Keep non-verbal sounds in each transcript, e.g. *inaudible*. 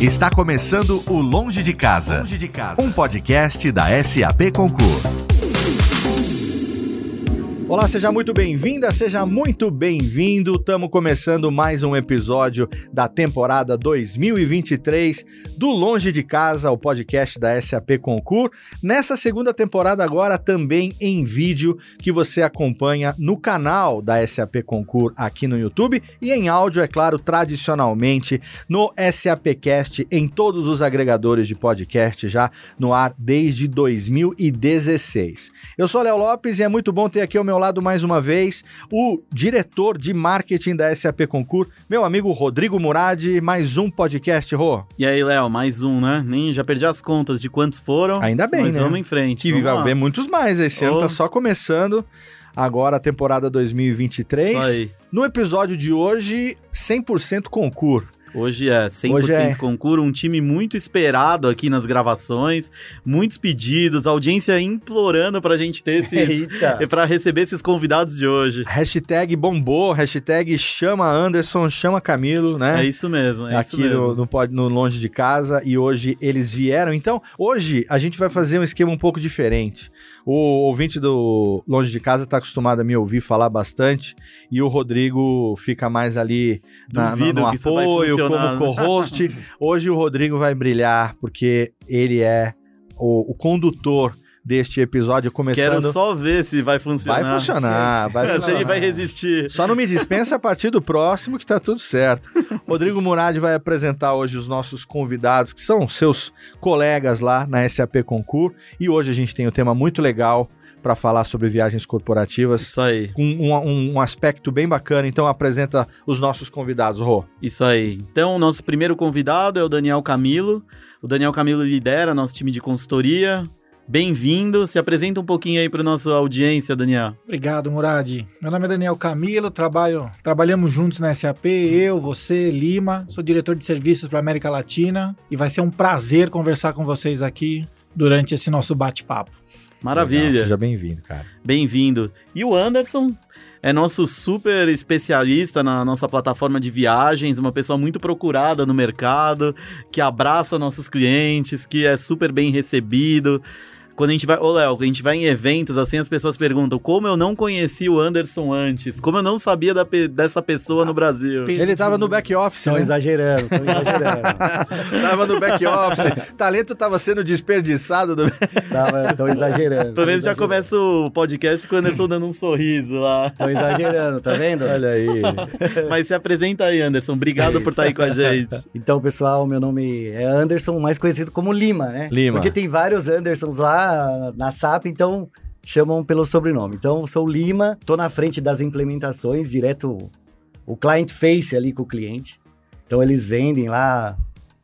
Está começando o Longe de Casa, Longe de Casa. um podcast da SAP Concur. Olá, seja muito bem-vinda, seja muito bem-vindo. Estamos começando mais um episódio da temporada 2023 do Longe de Casa, o podcast da SAP Concur. Nessa segunda temporada agora também em vídeo que você acompanha no canal da SAP Concur aqui no YouTube e em áudio, é claro, tradicionalmente no SAPcast em todos os agregadores de podcast já no ar desde 2016. Eu sou Léo Lopes e é muito bom ter aqui o meu meu lado mais uma vez o diretor de marketing da SAP Concur, meu amigo Rodrigo Murad, mais um podcast, Rô. E aí, Léo, mais um, né? Nem já perdi as contas de quantos foram. Ainda bem, mas né? vamos em frente. Que vai lá. ver muitos mais. Esse ano Oh. tá só começando. Agora a temporada 2023. Isso aí. No episódio de hoje, 100% concur. Hoje é 100% Hoje é. concurso, um time muito esperado aqui nas gravações, muitos pedidos, audiência implorando pra gente ter *laughs* esses... Eita! pra receber esses convidados de hoje. Hashtag bombou, hashtag chama Anderson, chama Camilo, né? É isso mesmo, é isso aqui mesmo. no, no, pod- no Longe de Casa e hoje eles vieram. Então, hoje a gente vai fazer um esquema um pouco diferente. O ouvinte do Longe de Casa está acostumado a me ouvir falar bastante e o Rodrigo fica mais ali na, na- no apoio, como co-host. *laughs* Hoje o Rodrigo vai brilhar porque ele é o, o condutor deste episódio, começando... Quero só ver se vai funcionar. Vai funcionar, vai se funcionar. ele vai resistir. Só não me dispensa a partir do próximo que tá tudo certo. Rodrigo Murad vai apresentar hoje os nossos convidados, que são seus colegas lá na SAP Concur. E hoje a gente tem um tema muito legal para falar sobre viagens corporativas. Isso aí, Com um, um- um aspecto bem bacana, então apresenta os nossos convidados, Rô. isso aí. Então, o nosso primeiro convidado é o Daniel Camilo. O Daniel Camilo lidera nosso time de consultoria. Bem-vindo. Se apresenta um pouquinho aí para nossa audiência, Daniel. Obrigado, Murad. Meu nome é Daniel Camilo, trabalho, trabalhamos juntos na SAP, eu, você, Lima, sou diretor de serviços para América Latina e vai ser um prazer conversar com vocês aqui durante esse nosso bate-papo. Maravilha. Legal, seja bem-vindo, cara. Bem-vindo. E o Anderson é nosso super especialista na nossa plataforma de viagens, uma pessoa muito procurada no mercado, que abraça nossos clientes, que é super bem recebido. Quando a gente vai, ô Léo, quando a gente vai em eventos, assim, as pessoas perguntam como eu não conheci o Anderson antes, como eu não sabia da pe- dessa pessoa no Brasil. Ele tava no back office, Estão né? exagerando, estão exagerando. *laughs* tava no back office. Talento tava sendo desperdiçado. Do... Estão exagerando. Pelo menos já começa o podcast com o Anderson dando um sorriso lá. Estão exagerando, tá vendo? Olha aí. *laughs* Mas se apresenta aí, Anderson. Obrigado por estar aí com a gente. Então, pessoal, meu nome é Anderson, mais conhecido como Lima, né? Lima. Porque tem vários Andersons lá na SAP, então chamam pelo sobrenome. Então, eu sou o Lima, tô na frente das implementações, direto o client face ali com o cliente. Então, eles vendem lá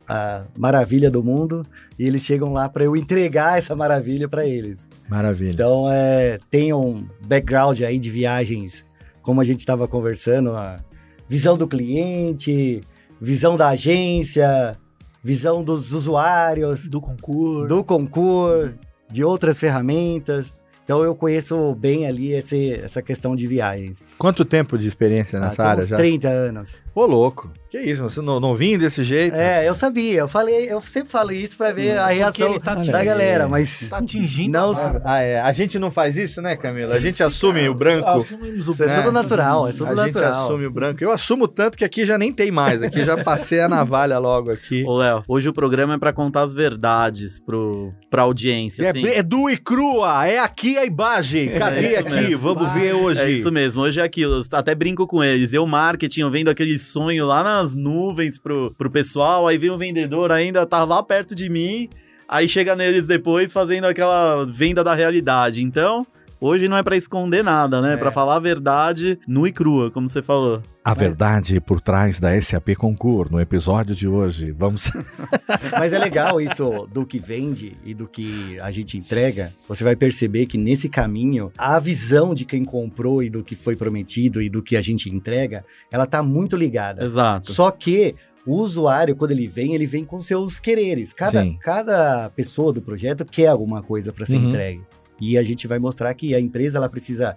a maravilha do mundo e eles chegam lá para eu entregar essa maravilha para eles. Maravilha. Então, é, tem um background aí de viagens, como a gente estava conversando, a visão do cliente, visão da agência, visão dos usuários, Do concurso. do concurso, de outras ferramentas. Então, eu conheço bem ali esse, essa questão de viagens. Quanto tempo de experiência Ah, nessa tem área uns já? 30 anos. Ô, louco. Que isso, você não, não vinha desse jeito? É, eu sabia, eu falei, eu sempre falo isso para ver a reação tá da galera, mas Tá atingindo não, a. Ah, é. A gente não faz isso, né, Camila? A gente assume o branco. Assumimos o isso é, É. tudo natural, é tudo a gente natural. assume o branco. Eu assumo tanto que aqui já nem tem mais. Aqui já passei a navalha logo aqui. Ô, Léo, hoje o programa é pra contar as verdades pro, pra audiência. É, assim. é du e crua, é aqui a imagem. Cadê É aqui? mesmo. Vamos ver hoje. É isso mesmo, hoje é aquilo. Até brinco com eles. Eu, marketing, eu vendo aquele sonho lá nas nuvens pro, pro pessoal, aí vem o vendedor ainda, tá lá perto de mim, aí chega neles depois fazendo aquela venda da realidade. Então, hoje não é pra esconder nada, né? É. Pra falar a verdade nua e crua, como você falou. A verdade por trás da SAP Concur, no episódio de hoje. Vamos. *laughs* Mas é legal isso do que vende e do que a gente entrega. Você vai perceber que nesse caminho, a visão de quem comprou e do que foi prometido e do que a gente entrega, ela tá muito ligada. Exato. Só que o usuário, quando ele vem, ele vem com seus quereres. Cada, Sim. cada pessoa do projeto quer alguma coisa para ser Uhum. entregue. E a gente vai mostrar que a empresa ela precisa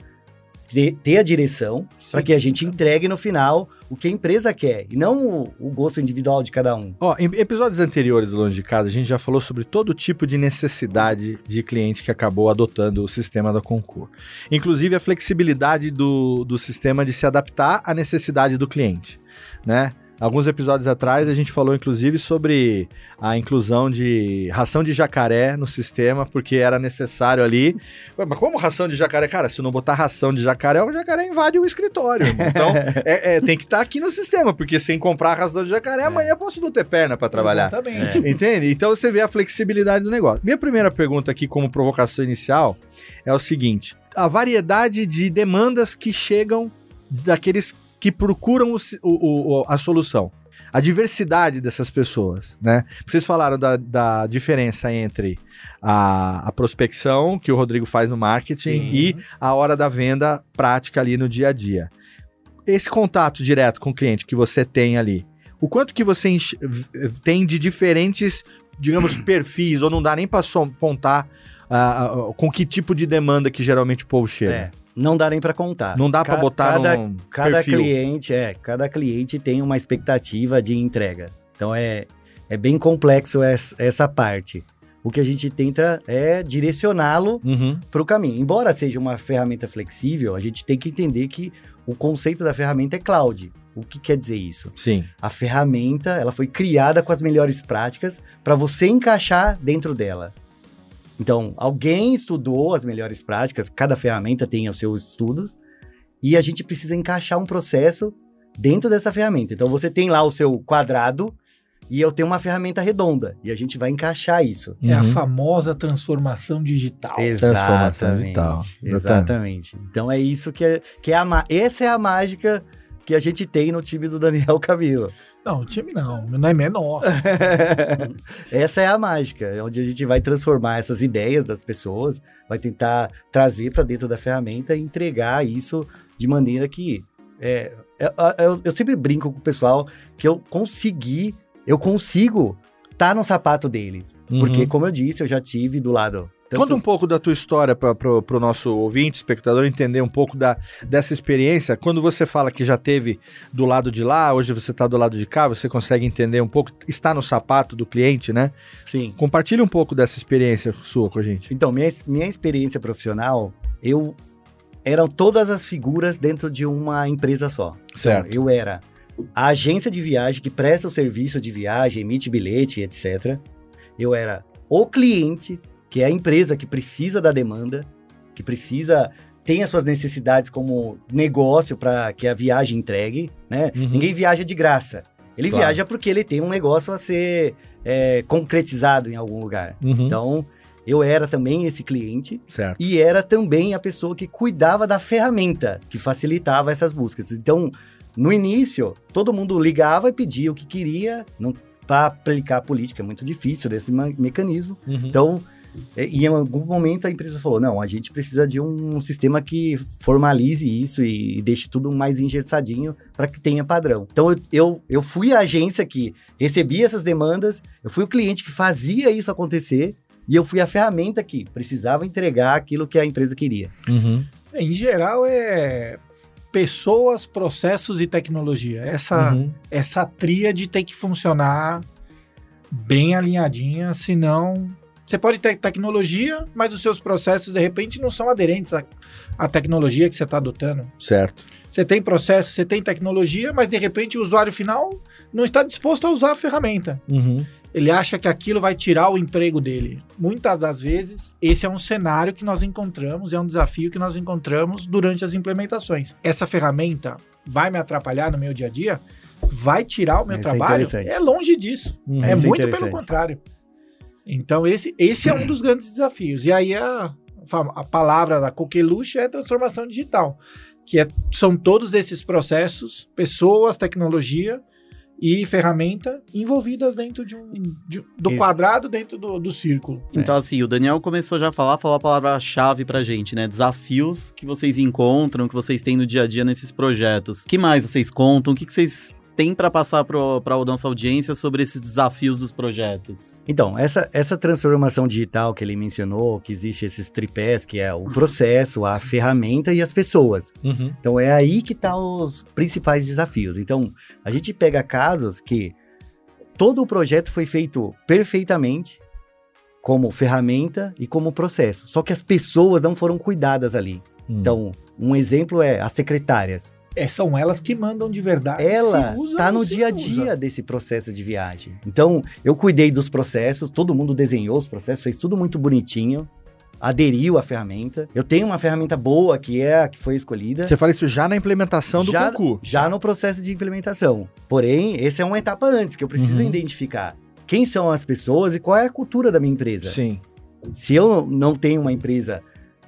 ter, ter a direção para que a gente entregue no final o que a empresa quer e não o, o gosto individual de cada um. Ó, em episódios anteriores do Longe de Casa, a gente já falou sobre todo tipo de necessidade de cliente que acabou adotando o sistema da Concur. Inclusive a flexibilidade do, do sistema de se adaptar à necessidade do cliente, né? Alguns episódios atrás a gente falou inclusive sobre a inclusão de ração de jacaré no sistema, porque era necessário ali. Mas como ração de jacaré? Cara, se não botar ração de jacaré, o jacaré invade o escritório. Então *laughs* é- é, tem que estar aqui no sistema, porque sem comprar ração de jacaré, amanhã eu posso não ter perna para trabalhar. Exatamente. Entende? Então você vê a flexibilidade do negócio. Minha primeira pergunta aqui, como provocação inicial, é o seguinte: a variedade de demandas que chegam daqueles que procuram o o- o- a solução. A diversidade dessas pessoas, né? Vocês falaram da, da diferença entre a, a prospecção que o Rodrigo faz no marketing Sim. e a hora da venda prática ali no dia a dia. Esse contato direto com o cliente que você tem ali, o quanto que você tem de diferentes, digamos, *clears throat* perfis, ou não dá nem para apontar ah, com que tipo de demanda que geralmente o povo chega? É, não dá nem para contar. Não dá para botar cada, num cada perfil. cliente, é, cada cliente tem uma expectativa de entrega. Então é, é bem complexo essa, essa parte. O que a gente tenta é direcioná-lo Uhum. para o caminho. Embora seja uma ferramenta flexível, a gente tem que entender que o conceito da ferramenta é cloud. O que quer dizer isso? Sim. A ferramenta, ela foi criada com as melhores práticas para você encaixar dentro dela. Então, alguém estudou as melhores práticas, cada ferramenta tem os seus estudos, e a gente precisa encaixar um processo dentro dessa ferramenta. Então, você tem lá o seu quadrado e eu tenho uma ferramenta redonda, e a gente vai encaixar isso. É a Uhum. famosa transformação digital. Transformação digital. Exatamente. Exatamente. Então é isso que é, que é a essa é a mágica que a gente tem no time do Daniel Camilo. Não, o time não, não é menor. *laughs* Essa é a mágica, é onde a gente vai transformar essas ideias das pessoas, vai tentar trazer para dentro da ferramenta e entregar isso de maneira que. é, eu, eu- eu sempre brinco com o pessoal que eu consegui, eu consigo estar no sapato deles. Uhum. Porque, como eu disse, eu já tive do lado. Tanto- Conta um pouco da tua história para o nosso ouvinte, espectador, entender um pouco da, dessa experiência. Quando você fala que já teve do lado de lá, hoje você está do lado de cá, você consegue entender um pouco, está no sapato do cliente, né? Sim. Compartilhe um pouco dessa experiência sua com a gente. Então, minha, minha experiência profissional, eu eram todas as figuras dentro de uma empresa só. Certo. Então, eu era a agência de viagem que presta o serviço de viagem, emite bilhete, etc. Eu era o cliente, que é a empresa que precisa da demanda, que precisa tem as suas necessidades como negócio para que a viagem entregue, né? Uhum. Ninguém viaja de graça. Ele Claro. viaja porque ele tem um negócio a ser é, concretizado em algum lugar. Uhum. Então, eu era também esse cliente certo. e era também a pessoa que cuidava da ferramenta que facilitava essas buscas. Então, no início, todo mundo ligava e pedia o que queria, para aplicar a política é muito difícil desse mecanismo. Uhum. Então, e e em algum momento a empresa falou: não, a gente precisa de um sistema que formalize isso e, deixe tudo mais engessadinho para que tenha padrão. Então eu, eu, eu fui a agência que recebia essas demandas, eu fui o cliente que fazia isso acontecer e eu fui a ferramenta que precisava entregar aquilo que a empresa queria. Uhum. Em geral, é pessoas, processos e tecnologia. Essa, Uhum. essa tríade tem que funcionar bem alinhadinha, senão você pode ter tecnologia, mas os seus processos de repente não são aderentes à, à tecnologia que você está adotando. Certo. Você tem processo, você tem tecnologia, mas de repente o usuário final não está disposto a usar a ferramenta. Uhum. Ele acha que aquilo vai tirar o emprego dele. Muitas das vezes, esse é um cenário que nós encontramos, é um desafio que nós encontramos durante as implementações. Essa ferramenta vai me atrapalhar no meu dia a dia? Vai tirar o meu Isso é trabalho? interessante. É longe disso. Uhum. É Isso é muito pelo interessante. contrário. Então, esse, esse é um dos grandes desafios. E aí, a, a palavra da coqueluche é transformação digital, que é- são todos esses processos, pessoas, tecnologia e ferramenta envolvidas dentro de um, de- do quadrado, dentro do, do círculo. Então, assim, o Daniel começou já a falar, falou a palavra-chave pra gente, né? Desafios que vocês encontram, que vocês têm no dia a dia nesses projetos. que mais vocês contam? O que, que vocês tem para passar para a nossa audiência sobre esses desafios dos projetos? Então, essa, essa transformação digital que ele mencionou, que existe esses tripés, que é o processo, a ferramenta e as pessoas. Uhum. Então, é aí que estão tá os principais desafios. Então, a gente pega casos que todo o projeto foi feito perfeitamente, como ferramenta e como processo. Só que as pessoas não foram cuidadas ali. Hum. Então, um exemplo é as secretárias. É, são elas que mandam de verdade. Ela tá ou no dia a usa. dia desse processo de viagem. Então, eu cuidei dos processos, todo mundo desenhou os processos, fez tudo muito bonitinho, aderiu à ferramenta. Eu tenho uma ferramenta boa que é a que foi escolhida. Você fala isso já na implementação do já, concurso. já no processo de implementação. Porém, essa é uma etapa antes, que eu preciso Uhum. identificar quem são as pessoas e qual é a cultura da minha empresa. Sim. Se eu não tenho uma empresa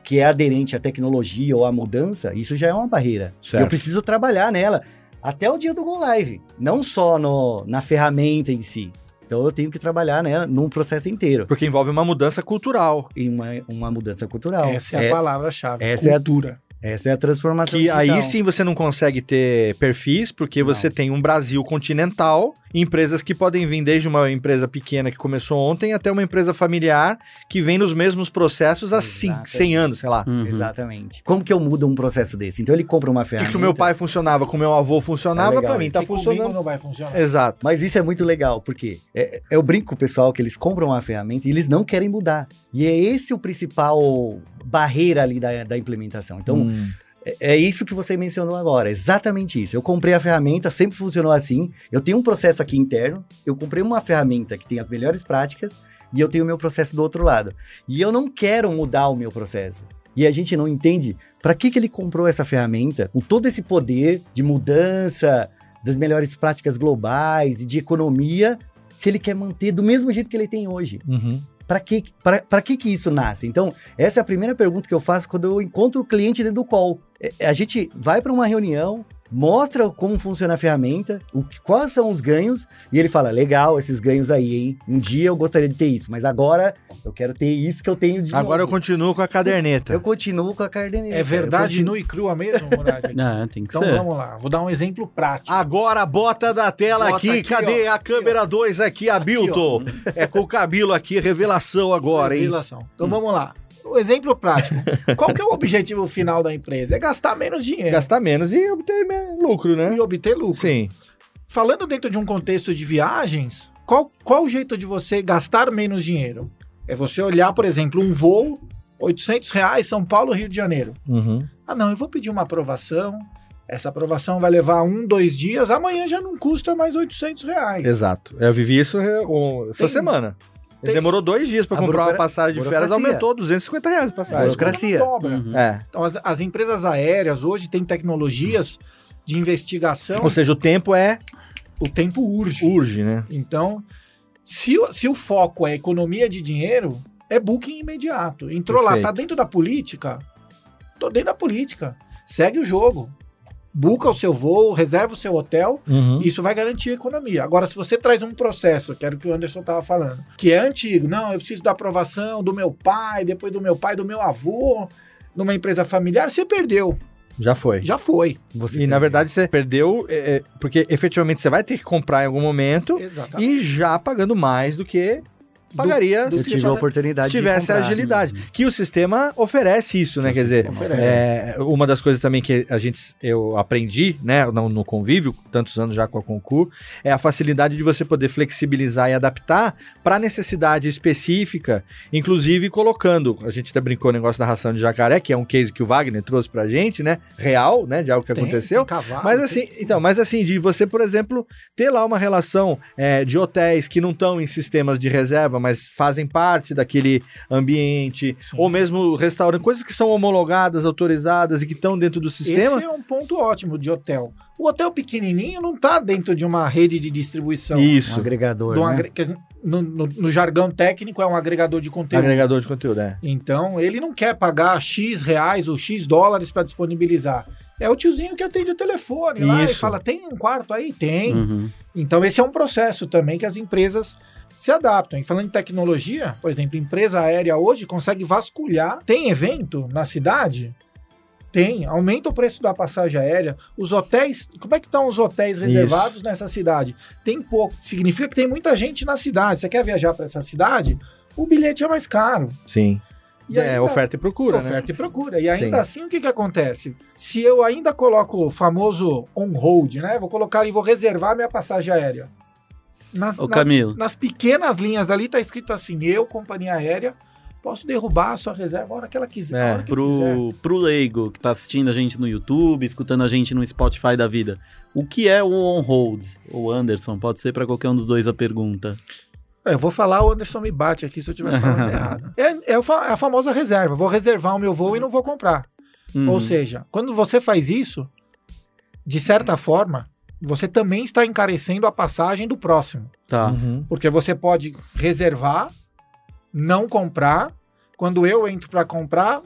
que é aderente à tecnologia ou à mudança, isso já é uma barreira. Certo. Eu preciso trabalhar nela até o dia do Go Live, não só no, na ferramenta em si. Então eu tenho que trabalhar né, num processo inteiro, Porque envolve uma mudança cultural. em uma, uma mudança cultural. Essa é a palavra-chave. essa é a- cultura. Essa é a transformação Que aí digital. sim você não consegue ter perfis, porque Não. você tem um Brasil continental, empresas que podem vir desde uma empresa pequena que começou ontem até uma empresa familiar que vem nos mesmos processos há cin- Exatamente. 100 anos, sei lá. Uhum. Exatamente. Como que eu mudo um processo desse? Então ele compra uma O que, ferramenta. que o meu pai funcionava, com o meu avô funcionava, Tá pra mim tá Se comigo funcionando. não vai funcionar. Exato. Mas isso é muito legal, porque é, eu brinco com o pessoal que eles compram uma ferramenta e eles não querem mudar. E é esse o principal barreira ali da, da implementação. Então, Hum. É, é isso que você mencionou agora, exatamente isso. Eu comprei a ferramenta, sempre funcionou assim. Eu tenho um processo aqui interno, eu comprei uma ferramenta que tem as melhores práticas e eu tenho o meu processo do outro lado. E eu não quero mudar o meu processo. E a gente não entende para que, que ele comprou essa ferramenta com todo esse poder de mudança, das melhores práticas globais e de economia, se ele quer manter do mesmo jeito que ele tem hoje. Uhum. Para que, que que isso nasce? Então, essa é a primeira pergunta que eu faço quando eu encontro o cliente dentro do call. É, A gente vai para uma reunião, mostra como funciona a ferramenta, o, que- quais são os ganhos, e ele fala, legal, esses ganhos aí, hein? Um dia eu gostaria de ter isso, mas agora eu quero ter isso que eu tenho de Agora eu novo. continuo com a caderneta. eu continuo com a cardeneta. É verdade eu nua e crua mesmo, Murad? *laughs* É, tem que Então ser. vamos lá, vou dar um exemplo prático. Agora bota da tela Bota aqui, aqui, cadê ó, a aqui, câmera 2 aqui, Abilton? É com o cabelo aqui, revelação agora, hein? Revelação. Então vamos lá. O exemplo prático. Qual que é o objetivo final da empresa? É gastar menos dinheiro Gastar menos e obter lucro, né? e obter lucro. Sim. Falando dentro de um contexto de viagens, qual, qual o jeito de você gastar menos dinheiro? É você olhar, por exemplo, um voo, 800 reais, São Paulo, Rio de Janeiro. Uhum. Ah, não, eu vou pedir uma aprovação. Essa aprovação vai levar um, dois dias. Amanhã já não custa mais 800 reais. Exato. Eu vivi isso é, essa Tem- semana. Ele tem- demorou dois dias pra A comprar uma passagem de férias, burocracia. aumentou 250 reais a passagem. burocracia. Dobra. Uhum. É. Então, as, as empresas aéreas hoje têm tecnologias de investigação. Ou seja, o tempo é o tempo urge. urge, né? Então, se, o- se o foco é economia de dinheiro, é booking imediato. Entrou lá, Perfeito. tá dentro da política? Tô dentro da política. Segue o jogo. Buca o seu voo, reserva o seu hotel, Uhum. isso vai garantir a economia. Agora, se você traz um processo, que era o que o Anderson estava falando, que é antigo, não, eu preciso da aprovação do meu pai, depois do meu pai, do meu avô, numa empresa familiar, você perdeu. Já foi. Já foi. Você E na verdade você perdeu, é, é, porque efetivamente você vai ter que comprar em algum momento Exatamente. e já pagando mais do que pagaria do eu se tive a oportunidade se tivesse comprar. agilidade. Que o sistema oferece isso, né? O Quer dizer, é, uma das coisas também que a gente eu aprendi, né, no, no convívio, tantos anos já com a Concur, é a facilidade de você poder flexibilizar e adaptar para a necessidade específica, inclusive colocando, a gente até brincou o negócio da ração de jacaré, que é um case que o Wagner trouxe pra gente, né, real, né, de algo que Tem- aconteceu. tem cavalo, Mas tem- assim, então, mas assim, de você, por exemplo, ter lá uma relação é, de hotéis que não estão em sistemas de reserva, mas fazem parte daquele ambiente, Sim. ou mesmo restaurante, coisas que são homologadas, autorizadas e que estão dentro do sistema. Esse é um ponto ótimo de hotel. O hotel pequenininho não está dentro de uma rede de distribuição. Um Isso, agregador, Do né? agre- no, no- no jargão técnico é um agregador de conteúdo. agregador de conteúdo, é. Então, ele não quer pagar X reais ou X dólares para disponibilizar. É o tiozinho que atende o telefone lá e Isso. fala: tem um quarto aí? Tem. Uhum. Então, esse é um processo também que as empresas se adaptam. E falando em tecnologia, por exemplo, empresa aérea hoje consegue vasculhar. Tem evento na cidade? Tem, aumenta o preço da passagem aérea. Os hotéis, como é que estão os hotéis reservados nessa cidade? Tem pouco, significa que tem muita gente na cidade. Você quer viajar para essa cidade? O bilhete é mais caro. Sim. E é, ainda- oferta e procura, né? oferta e procura. E ainda Sim. assim, o que, que acontece? Se eu ainda coloco o famoso on hold, né? Vou colocar e vou reservar minha passagem aérea. Nas, Ô, na- Camilo, nas pequenas linhas ali tá escrito assim: eu, companhia aérea, posso derrubar a sua reserva a hora que ela quiser. É, hora que quiser. pro, pro leigo que tá assistindo a gente no YouTube, escutando a gente no Spotify da vida, o que é o on-hold? O Anderson, pode ser pra qualquer um dos dois a pergunta. É, Eu vou falar, o Anderson me bate aqui se eu estiver falando *laughs* errado. É, é o fa- a famosa reserva. Vou reservar o meu voo e não vou comprar. Uhum. Ou seja, quando você faz isso, de certa forma, você também está encarecendo a passagem do próximo. Tá. Uhum. Porque você pode reservar, não comprar. Quando eu entro para comprar,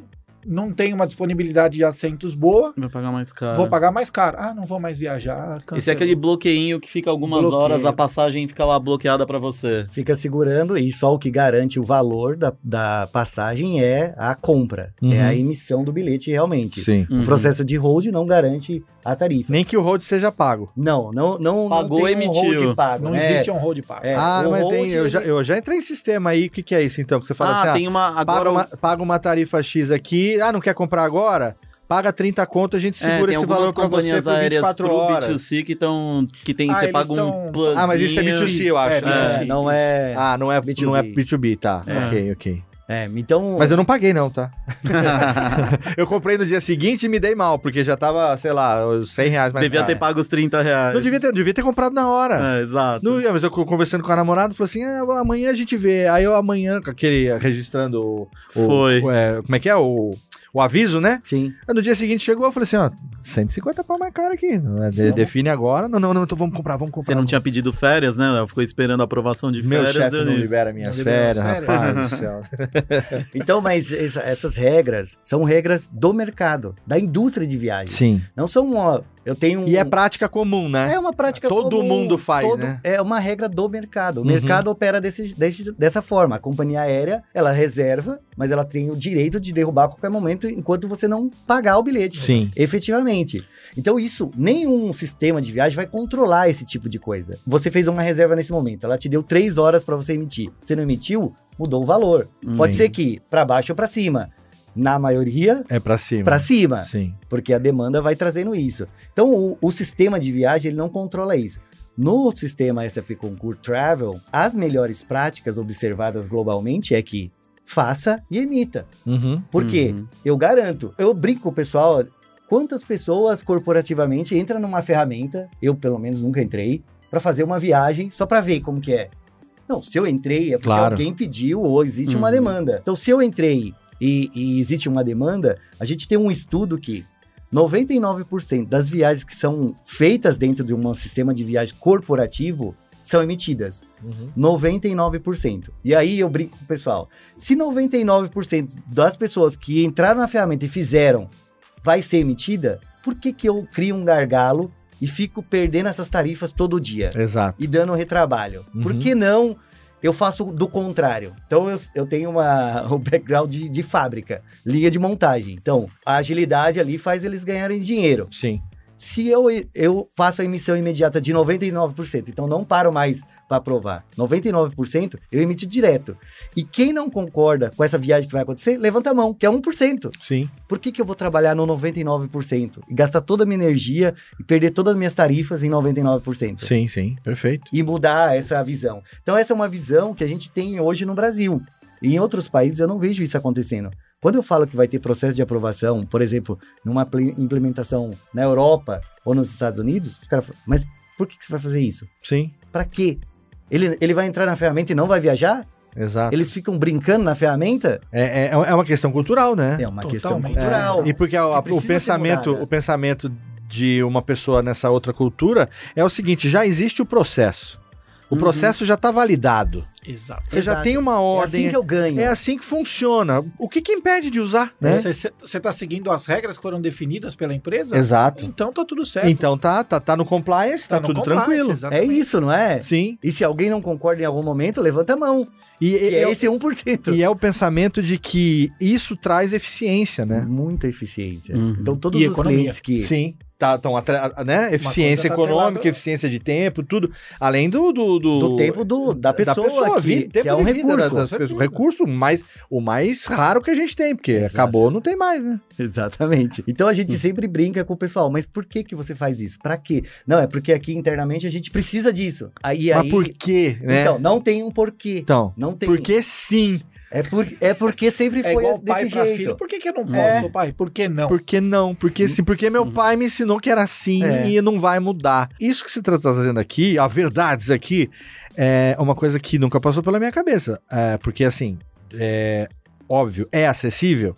não tem uma disponibilidade de assentos boa, Vai pagar mais caro. vou pagar mais caro. Ah, não vou mais viajar. Esse é cancelou. aquele bloqueinho que fica algumas Bloqueio. horas, a passagem fica lá bloqueada pra você. Fica segurando e só o que garante o valor da, da passagem é a compra, Uhum. é a emissão do bilhete realmente. Sim. Uhum. O processo de hold não garante a tarifa. Nem que o hold seja pago. Não, não, não, Pagou, não tem um emitiu. hold pago. Não né? existe um hold pago. É, ah, o mas hold, tem. Eu já, eu já entrei em sistema aí. O que, que é isso então? Que você fala ah, assim: ah, tem uma. paga, Agora uma, paga uma tarifa X aqui. Ah, não quer comprar agora? Paga 30 conto, a gente é, segura tem esse valor pra você companhias por aéreas 24 pro horas. B2C que, tão, que tem, Ah, você paga um tão- plus. Ah, mas isso é B2C, eu acho. É, né? É, não é. Ah, não é B2B. não é B2B, tá. É. Ok, ok. É, então. Mas eu não paguei, não, tá? *laughs* *laughs* eu comprei no dia seguinte e me dei mal, porque já tava, sei lá, 100 reais mais Devia caro. ter pago os 30 reais. Não devia ter, devia ter comprado na hora. É, exato. No, mas eu conversando com a namorada, falou assim: ah, amanhã a gente vê. Aí eu amanhã, aquele registrando o. o- Foi. é, como é que é? O, o aviso, né? Sim. Aí no dia seguinte chegou, eu falei assim: ó, 150 pau mais caro aqui. Não é? De- define agora. Não, não, não, então vamos comprar, vamos comprar. Você não tinha pedido férias, né, Léo? Ficou esperando a aprovação de Meu férias. chefe deu não libera minhas Não férias, as férias. rapaz do céu. *laughs* Então, mas essa- essas regras são regras do mercado, da indústria de viagem. Sim. Não são, ó, eu tenho um, E é prática comum, né? É uma prática Todo comum, mundo faz, todo- né? É uma regra do mercado. O Uhum. mercado opera desse, desse- dessa forma. A companhia aérea, ela reserva, mas ela tem o direito de derrubar a qualquer momento enquanto você não pagar o bilhete. Sim. Efetivamente. Então, isso, nenhum sistema de viagem vai controlar esse tipo de coisa. Você fez uma reserva nesse momento, ela te deu três horas para você emitir. Você não emitiu, mudou o valor. Pode ser que para baixo ou para cima. Na maioria, É pra cima. para cima Sim. porque a demanda vai trazendo isso. Então, o, o sistema de viagem ele não controla isso. No sistema SAP Concur Travel, as melhores práticas observadas globalmente é que faça e emita. Uhum. Por quê? Uhum. Eu garanto. Eu brinco com o pessoal. Quantas pessoas corporativamente entram numa ferramenta, eu pelo menos nunca entrei, para fazer uma viagem só para ver como que é? Não, se eu entrei é porque Claro. alguém pediu ou existe uma Uhum. demanda. Então, se eu entrei e, e existe uma demanda, a gente tem um estudo que 99% das viagens que são feitas dentro de um sistema de viagem corporativo são emitidas. Uhum. 99%. E aí eu brinco com o pessoal. Se 99% das pessoas que entraram na ferramenta e fizeram vai ser emitida, por que, que eu crio um gargalo e fico perdendo essas tarifas todo dia? Exato. E dando retrabalho? Por Uhum. que não eu faço do contrário? Então eu, eu tenho uma, *laughs* um background de, de fábrica, linha de montagem. Então a agilidade ali faz eles ganharem dinheiro. Sim. Se eu, eu faço a emissão imediata de 99%, então não paro mais para aprovar. 99% eu emito direto. E quem não concorda com essa viagem que vai acontecer, levanta a mão, que é 1%. Sim. Por que, que eu vou trabalhar no 99% e gastar toda a minha energia e perder todas as minhas tarifas em 99%? Sim, sim. Perfeito. E mudar essa visão. Então, essa é uma visão que a gente tem hoje no Brasil. E em outros países eu não vejo isso acontecendo. Quando eu falo que vai ter processo de aprovação, por exemplo, numa pl- implementação na Europa ou nos Estados Unidos, os caras falam, mas por que, que você vai fazer isso? Sim. Pra quê? Ele, ele vai entrar na ferramenta e não vai viajar? Exato. Eles ficam brincando na ferramenta? É, é, é uma questão cultural, né? É uma questão Totalmente. cultural. E porque a- precisa o pensamento, o pensamento de uma pessoa nessa outra cultura é o seguinte: já existe o processo. O Uhum. processo já está validado. Exato. Você já Exato. tem uma É ordem. assim que eu ganho. É assim que funciona. O que que impede de usar, né? Você está seguindo as regras que foram definidas pela empresa? Exato. Então tá tudo certo. Então tá, tá, tá no compliance, tá, no tudo compliance, tranquilo. É exatamente. isso, não é? Sim. E se alguém não concorda em algum momento, levanta a mão. E, e- é é, esse 1%. e é o pensamento de que isso traz eficiência, né? Muita eficiência. Uhum. Então, todos E os economia. clientes que. Sim. Tá, então, né? Eficiência tá econômica, atrelada- eficiência de tempo, tudo. Além do. Do, do, Do tempo do, da pessoa, que, vida, tempo que é um recurso. das pessoas. recurso mais, o mais raro que a gente tem, porque Exato. acabou, não tem mais, né? *laughs* Exatamente. Então a gente sempre brinca com o pessoal, mas por que que você faz isso? Pra quê? Não, é porque aqui internamente a gente precisa disso. Aí, Mas aí... por quê, né? Então, não tem um porquê. Então, Não tem. porque sim. É, por, é porque sempre É foi igual desse jeito. filho. Por que, que eu não posso, É. pai? Por que não? Por que não? Porque sim, porque meu pai me ensinou que era assim É. e não vai mudar. Isso que você está trazendo aqui, a verdades aqui, é uma coisa que nunca passou pela minha cabeça. É, porque assim, é óbvio, é acessível?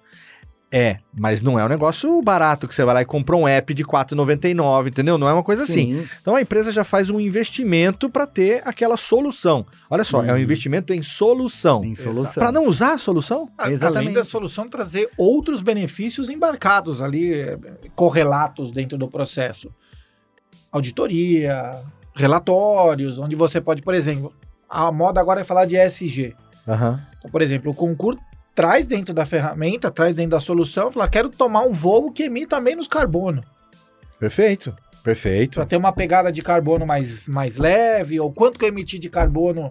É, mas não é um negócio barato que você vai lá e compra um app de R$ 4,99, entendeu? Não é uma coisa assim. Sim. Então a empresa já faz um investimento para ter aquela solução. Olha só, é um Uhum. investimento em solução. Tem solução. Para não usar a solução? A- Além Exatamente. da solução trazer outros benefícios embarcados ali, eh, correlatos dentro do processo. Auditoria, relatórios, onde você pode, por exemplo, a moda agora é falar de ESG. Aham. Então, por exemplo, o concurso traz dentro da ferramenta, traz dentro da solução, fala, quero tomar um voo que emita menos carbono. Perfeito. Perfeito. Para ter uma pegada de carbono mais, mais leve, ou quanto que eu emiti de carbono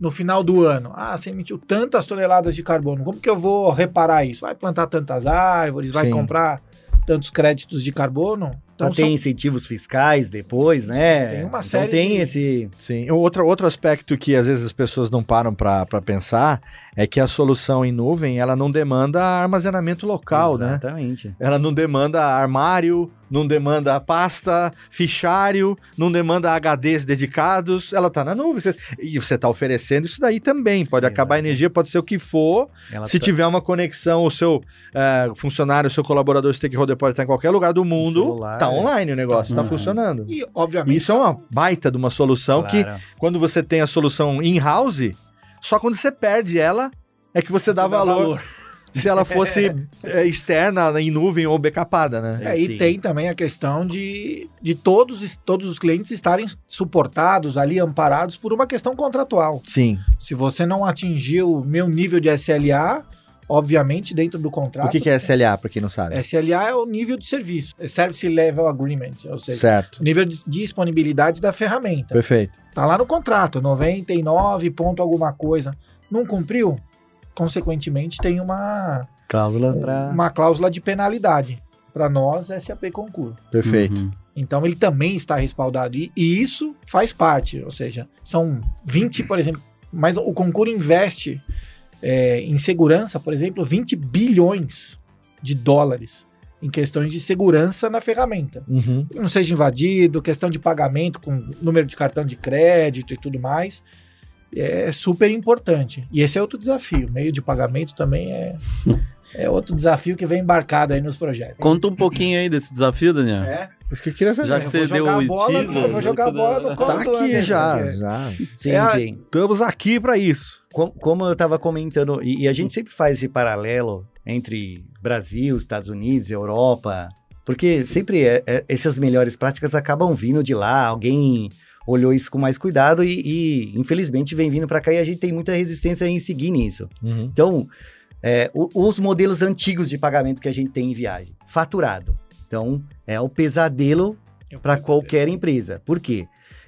no final do ano? Ah, você emitiu tantas toneladas de carbono, como que eu vou reparar isso? Vai plantar tantas árvores, vai Sim. comprar tantos créditos de carbono? Então, Então, tem são- incentivos fiscais depois, né? Tem uma então série tem de- esse. Sim. Outro, outro aspecto que às vezes as pessoas não param para pensar é que a solução em nuvem ela não demanda armazenamento local, né? Exatamente. Ela não demanda armário, não demanda pasta, fichário, não demanda HDs dedicados, ela tá na nuvem. Você- e você tá oferecendo isso daí também. Pode acabar a energia, pode ser o que for. Ela Se tá- tiver uma conexão, o seu eh, funcionário, o seu colaborador stakeholder pode estar em qualquer lugar do mundo, celular, tá é. online o negócio, tá Uhum. funcionando. E, obviamente, Isso é uma baita de uma solução que Claro. quando você tem a solução in-house, só quando você perde ela é que você, dá, valor. Se ela fosse é, externa, em nuvem ou backupada, né? É, e Sim. tem também a questão de, de todos, todos os clientes estarem suportados ali, amparados por uma questão contratual. Sim. Se você não atingiu o meu nível de SLA, obviamente, dentro do contrato. O que, que é SLA, pra quem não sabe? SLA é o nível de serviço, é Service Level Agreement, ou seja, Certo. o nível de disponibilidade da ferramenta. Perfeito. Tá lá no contrato, 99 ponto alguma coisa. Não cumpriu? Consequentemente, tem uma, Cláusula pra. uma cláusula de penalidade. Para nós, SAP Concur. Perfeito. Uhum. Então ele também está respaldado. E, e isso faz parte, ou seja, são 20, por exemplo, mas o concurso investe é, em segurança, por exemplo, 20 bilhões de dólares em questões de segurança na ferramenta. Uhum. Não seja invadido, questão de pagamento com número de cartão de crédito e tudo mais. É super importante. E esse é outro desafio. Meio de pagamento também é, é outro desafio que vem embarcado aí nos projetos. Conta um pouquinho aí desse desafio, Daniel. É, Isso que eu queria saber. Já que você deu o bola, teaser, vou jogar a bola no colo Tá do aqui Anderson, já, é- já. Sim, É sim. Estamos aqui pra isso. Como, como eu estava comentando, e, e a gente sempre faz esse paralelo entre Brasil, Estados Unidos, Europa, porque sempre é- é- essas melhores práticas acabam vindo de lá, alguém olhou isso com mais cuidado e, e, infelizmente vem vindo para cá e a gente tem muita resistência em seguir nisso. Uhum. Então, é, o- os modelos antigos de pagamento que a gente tem em viagem, faturado. Então, é o pesadelo para qualquer empresa. Por quê?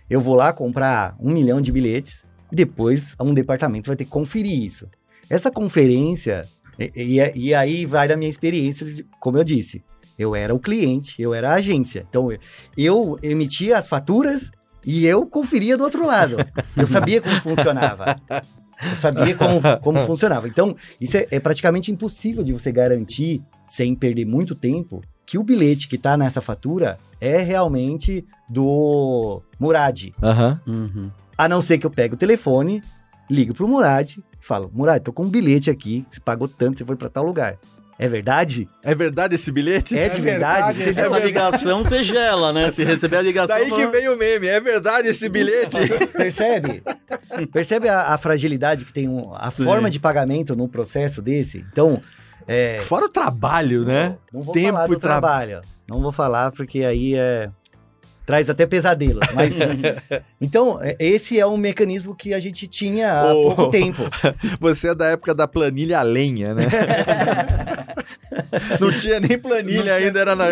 Eu vou lá comprar um milhão de bilhetes, depois um departamento vai ter que conferir isso. Essa conferência, e, e- e aí vai da minha experiência, de- como eu disse, eu era o cliente, eu era a agência. Então, eu emitia as faturas e eu conferia do outro lado. Eu sabia como funcionava. Eu sabia como, como funcionava. Então, isso é, é praticamente impossível de você garantir, sem perder muito tempo, que o bilhete que está nessa fatura é realmente do Murad. Uhum. A não ser que eu pegue o telefone, ligo pro Murad e falo, Murad, tô com um bilhete aqui, você pagou tanto, você foi para tal lugar. É verdade? É verdade esse bilhete? É de É verdade? verdade, Vocês- Essa ligação você gela, né? Se receber a ligação. Daí que fala- vem o meme. É verdade esse bilhete? *laughs* Percebe? Percebe a, a fragilidade que tem um- a Sim. forma de pagamento num processo desse? Então, é, Fora o trabalho, né? não vou Tempo falar do e tra- trabalho. Não vou falar porque aí é traz até pesadelos. Mas *laughs* então é- esse é um mecanismo que a gente tinha há Ô. pouco tempo. *laughs* Você é da época da planilha a lenha, né? *laughs* Não tinha nem planilha ainda, era na.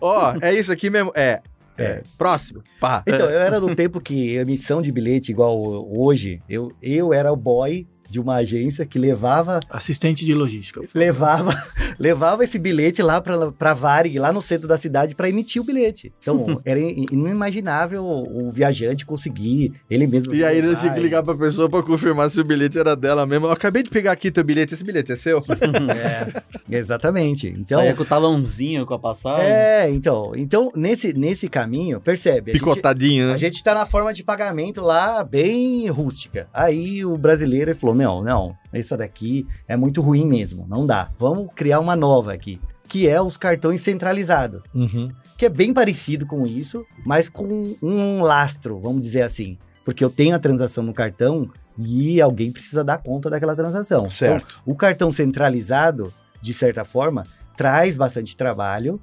Ó, é isso aqui mesmo. É. É. Próximo. Pá. Então, eu era do tempo que emissão de bilhete igual hoje, eu, eu era o boy de uma agência que levava Assistente de logística. levava *laughs* levava esse bilhete lá para para Varig, lá no centro da cidade para emitir o bilhete. Então, *laughs* era in- inimaginável o viajante conseguir ele mesmo. E aí ele tinha que ligar pra pessoa pra confirmar se o bilhete era dela mesmo. Eu acabei de pegar aqui teu bilhete, esse bilhete é seu? *laughs* É, exatamente. Então, Saía com o talãozinho com a passagem. é, então, então nesse nesse caminho, percebe? A gente, Picotadinho, a né? gente tá na forma de pagamento lá bem rústica. Aí o brasileiro falou: "Não, não, essa daqui é muito ruim mesmo, não dá. Vamos criar uma nova aqui, que é os cartões centralizados." Uhum. que é bem parecido com isso, mas com um lastro, vamos dizer assim. Porque eu tenho a transação no cartão e alguém precisa dar conta daquela transação. Certo. Então, o cartão centralizado, de certa forma, traz bastante trabalho,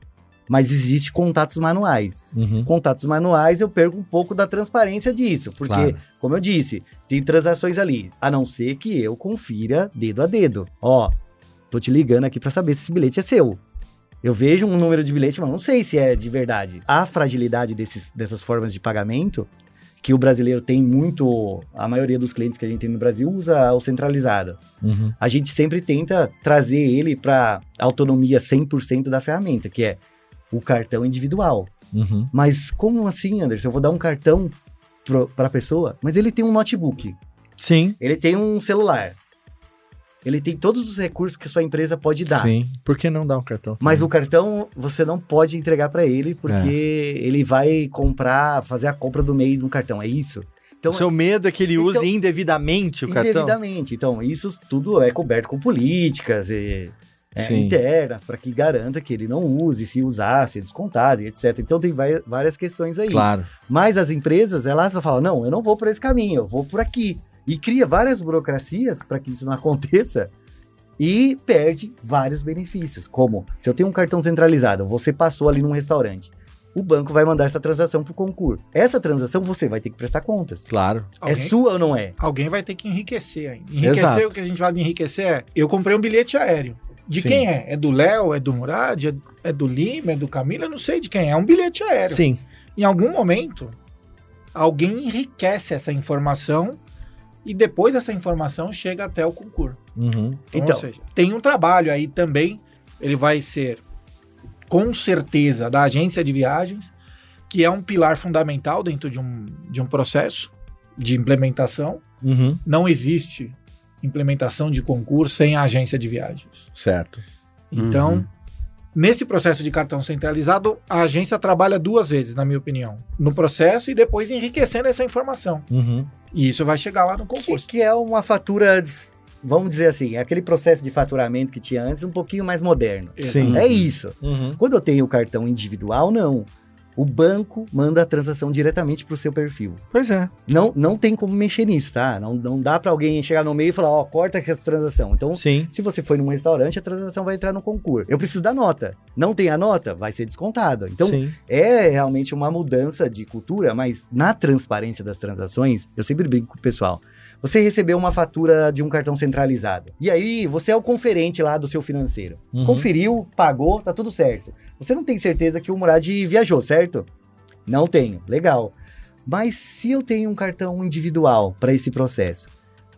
mas existe contatos manuais. Uhum. Contatos manuais eu perco um pouco da transparência disso, porque, Claro. como eu disse, tem transações ali, a não ser que eu confira dedo a dedo. Ó, tô te ligando aqui para saber se esse bilhete é seu. Eu vejo um número de bilhete, mas não sei se é de verdade. A fragilidade desses, dessas formas de pagamento, que o brasileiro tem muito, a maioria dos clientes que a gente tem no Brasil usa o centralizado. Uhum. A gente sempre tenta trazer ele para autonomia 100% da ferramenta, que é o cartão individual. Uhum. Mas como assim, Anderson? Eu vou dar um cartão para a pessoa, mas ele tem um notebook, Sim. ele tem um celular, ele tem todos os recursos que sua empresa pode dar. Sim. Por que não dar um cartão? Mas o cartão você não pode entregar para ele porque É. ele vai comprar, fazer a compra do mês no cartão, é isso? Então, o seu medo é que ele use Então- indevidamente o cartão? indevidamente. Então, isso tudo é coberto com políticas e, é, internas para que garanta que ele não use, se usar, ser descontado e etc. Então, tem vai- várias questões aí. Claro. Mas as empresas, elas falam, não, eu não vou por esse caminho, eu vou por aqui. E cria várias burocracias para que isso não *laughs* aconteça e perde vários benefícios. Como, se eu tenho um cartão centralizado, você passou ali num restaurante, o banco vai mandar essa transação para o concurso. Essa transação você vai ter que prestar contas. Claro. É Alguém, sua ou não é? alguém vai ter que enriquecer ainda. Enriquecer, Exato. o que a gente fala de enriquecer é, eu comprei um bilhete aéreo. De Sim. quem é? É do Léo? É do Murad? É, é do Lima? É do Camila? Eu não sei de quem é. É um bilhete aéreo. Sim. Em algum momento, alguém enriquece essa informação e depois essa informação chega até o concurso. Uhum. Então. ou seja, tem um trabalho aí também, ele vai ser com certeza da agência de viagens, que é um pilar fundamental dentro de um, de um processo de implementação. Uhum. Não existe implementação de concurso sem a agência de viagens. Certo. Então, Uhum. nesse processo de cartão centralizado, a agência trabalha duas vezes, na minha opinião. No processo e depois enriquecendo essa informação. Uhum. E isso vai chegar lá no Que, concurso. que é uma fatura, des- vamos dizer assim, é aquele processo de faturamento que tinha antes, um pouquinho mais moderno. Sim. É isso. Uhum. Quando eu tenho o cartão individual, não. O banco manda a transação diretamente para o seu perfil. Pois é. Não, não tem como mexer nisso, tá? Não, não dá para alguém chegar no meio e falar, ó, corta aqui essa transação. Então, Sim. se você foi num restaurante, a transação vai entrar no concurso. Eu preciso da nota. Não tem a nota, vai ser descontado. Então, Sim. é realmente uma mudança de cultura, mas na transparência das transações, eu sempre brinco com o pessoal. Você recebeu uma fatura de um cartão centralizado. E aí, você é o conferente lá do seu financeiro. Uhum. Conferiu, pagou, tá tudo certo. Você não tem certeza que o Murad viajou, certo? Não tenho. Legal. Mas se eu tenho um cartão individual para esse processo,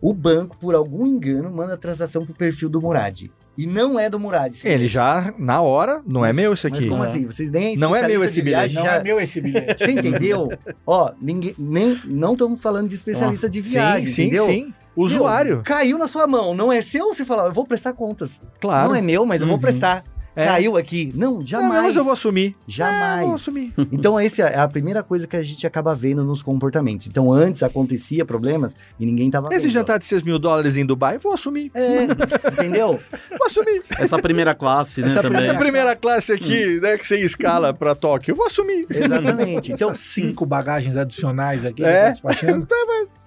o banco, por algum engano, manda a transação pro perfil do Murad. E não é do Murad. Ele já, na hora, não é mas- meu isso Mas aqui. como É. assim? Vocês nem Não é meu esse bilhete. Não já- é meu esse bilhete. Você entendeu? Ó, ninguém, nem, não estamos falando de especialista de viagem, sim, sim, entendeu? sim. Usuário. Meu, caiu na sua mão, não é seu, você fala, eu vou prestar contas. Claro. Não é meu, mas eu vou Uhum. prestar. É. caiu aqui. Não, Não, jamais. mas eu vou assumir. Jamais. É, eu vou assumir. *laughs* Então, essa é a primeira coisa que a gente acaba vendo nos comportamentos. Então, antes acontecia problemas e ninguém tava Esse vendo. jantar de 6 mil dólares em Dubai, vou assumir. É, entendeu? *laughs* Vou assumir. Essa primeira classe, né, Essa também. Essa primeira classe aqui, né, que você escala pra Tóquio, eu vou assumir. Exatamente. *laughs* Então, Essas cinco bagagens adicionais aqui É. que tá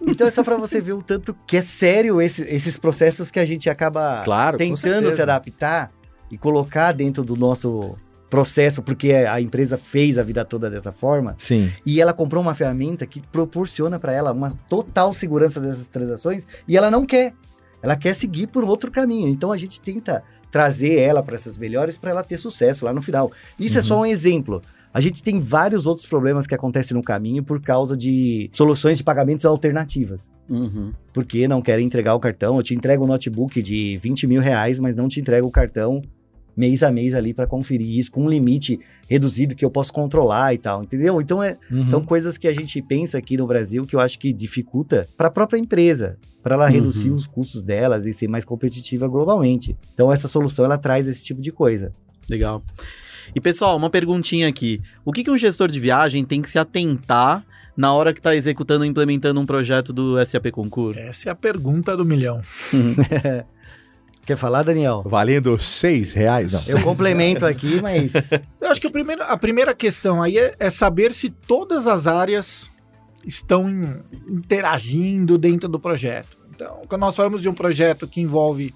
então é só pra você ver o tanto que é sério esse- esses processos que a gente acaba Claro, tentando se adaptar e colocar dentro do nosso processo, porque a empresa fez a vida toda dessa forma, Sim. e ela comprou uma ferramenta que proporciona para ela uma total segurança dessas transações, e ela não quer. Ela quer seguir por outro caminho. Então a gente tenta trazer ela para essas melhores para ela ter sucesso lá no final. Isso é Uhum. só um exemplo. A gente tem vários outros problemas que acontecem no caminho por causa de soluções de pagamentos alternativas. Uhum. Porque não querem entregar o cartão. Eu te entrego um notebook de 20 mil reais, mas não te entrego o cartão mês a mês ali para conferir isso, com um limite reduzido que eu posso controlar e tal, entendeu? Então é, Uhum. são coisas que a gente pensa aqui no Brasil que eu acho que dificulta para a própria empresa, para ela Uhum. reduzir os custos delas e ser mais competitiva globalmente. Então essa solução ela traz esse tipo de coisa. Legal. E pessoal, uma perguntinha aqui. O que, que um gestor de viagem tem que se atentar na hora que está executando ou implementando um projeto do SAP Concur? Essa é a pergunta do milhão. *laughs* Quer falar, Daniel? Valendo 6 reais? Não. Eu complemento aqui, mas *laughs* Eu acho que o primeiro- a primeira questão aí é, é saber se todas as áreas estão in- interagindo dentro do projeto. Então, quando nós falamos de um projeto que envolve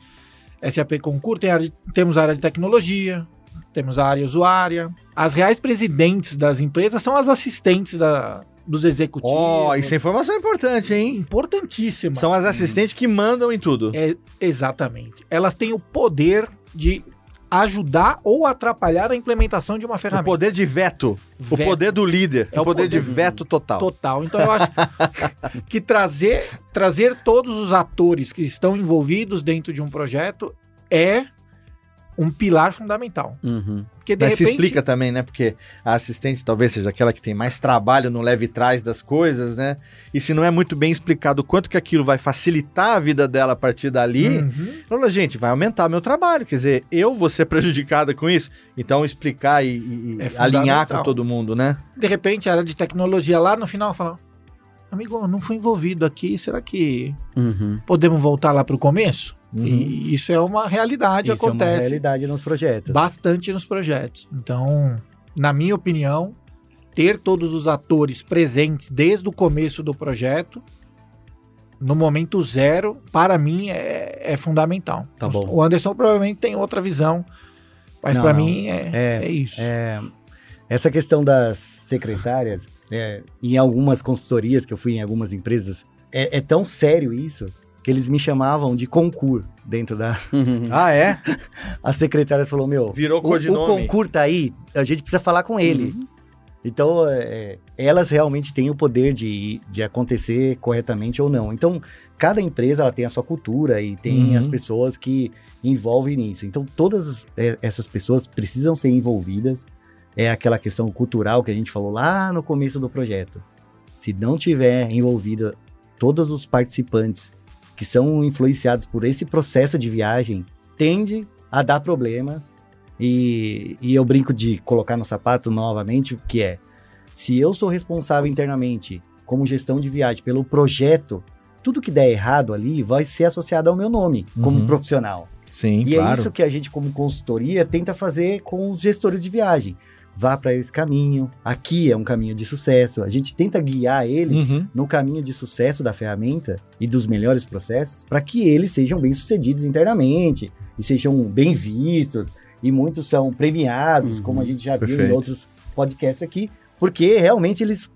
SAP Concur, tem área temos a área de tecnologia, temos a área usuária. As reais presidentes das empresas são as assistentes da- dos executivos. Ó, isso é informação importante, hein? importantíssima. São as assistentes que mandam em tudo. É, exatamente. Elas têm o poder de ajudar ou atrapalhar a implementação de uma O ferramenta. poder de veto. O Veto. poder do líder. É o o poder, poder de veto total. total. Então eu acho *laughs* que trazer, trazer todos os atores que estão envolvidos dentro de um projeto é um pilar fundamental. Uhum. Porque Mas se repente explica também, né? Porque a assistente talvez seja aquela que tem mais trabalho no leve trás das coisas, né? E se não é muito bem explicado o quanto que aquilo vai facilitar a vida dela a partir dali, Uhum. fala, gente, vai aumentar meu trabalho. Quer dizer, eu vou ser *laughs* prejudicada com isso. Então, explicar e, e- É alinhar com todo mundo, né? de repente a área de tecnologia lá no final fala: "Amigo, eu não fui envolvido aqui, será que Uhum. podemos voltar lá para o começo?" Uhum. E isso é uma realidade, isso é uma acontece. realidade nos projetos. bastante nos projetos. Então, na minha opinião, ter todos os atores presentes desde o começo do projeto, no momento zero, para mim é, é fundamental. Tá bom. O Anderson provavelmente tem outra visão, mas para mim é, É, é isso. É, essa questão das secretárias, é, em algumas consultorias que eu fui em algumas empresas, é, é tão sério isso eles me chamavam de concur dentro da. Uhum. Ah, é? As secretárias falou meu, Virou o, o concur tá aí, a gente precisa falar com ele. Então, é, elas realmente têm o poder de, de acontecer corretamente ou não. Então, cada empresa ela tem a sua cultura e tem Uhum. as pessoas que envolvem nisso. Então, todas é, essas pessoas precisam ser envolvidas. É aquela questão cultural que a gente falou lá no começo do projeto. Se não tiver envolvida todos os participantes que são influenciados por esse processo de viagem, tende a dar problemas e, e eu brinco de colocar no sapato novamente, que é, se eu sou responsável internamente, como gestão de viagem, pelo projeto, tudo que der errado ali vai ser associado ao meu nome, como Uhum. profissional. Sim, e claro. é isso que a gente, como consultoria, tenta fazer com os gestores de viagem. Vá para esse caminho, aqui é um caminho de sucesso, a gente tenta guiar eles Uhum. no caminho de sucesso da ferramenta e dos melhores processos para que eles sejam bem sucedidos internamente e sejam bem vistos e muitos são premiados, Uhum, como a gente já viu perfeito. em outros podcasts aqui, porque realmente eles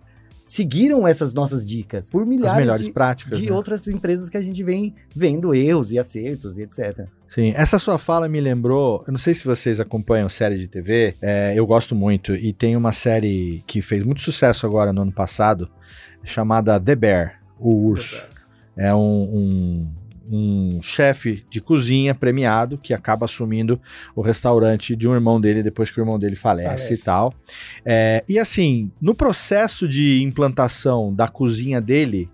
seguiram essas nossas dicas por milhares de, práticas. de né? outras empresas que a gente vem vendo erros e acertos e etc. Sim, essa sua fala me lembrou. Eu não sei se vocês acompanham série de TV, é, eu gosto muito. E tem uma série que fez muito sucesso agora no ano passado, chamada The Bear, o urso. É um, um, um chefe de cozinha premiado que acaba assumindo o restaurante de um irmão dele depois que o irmão dele falece, Falece. e tal. É, e assim, no processo de implantação da cozinha dele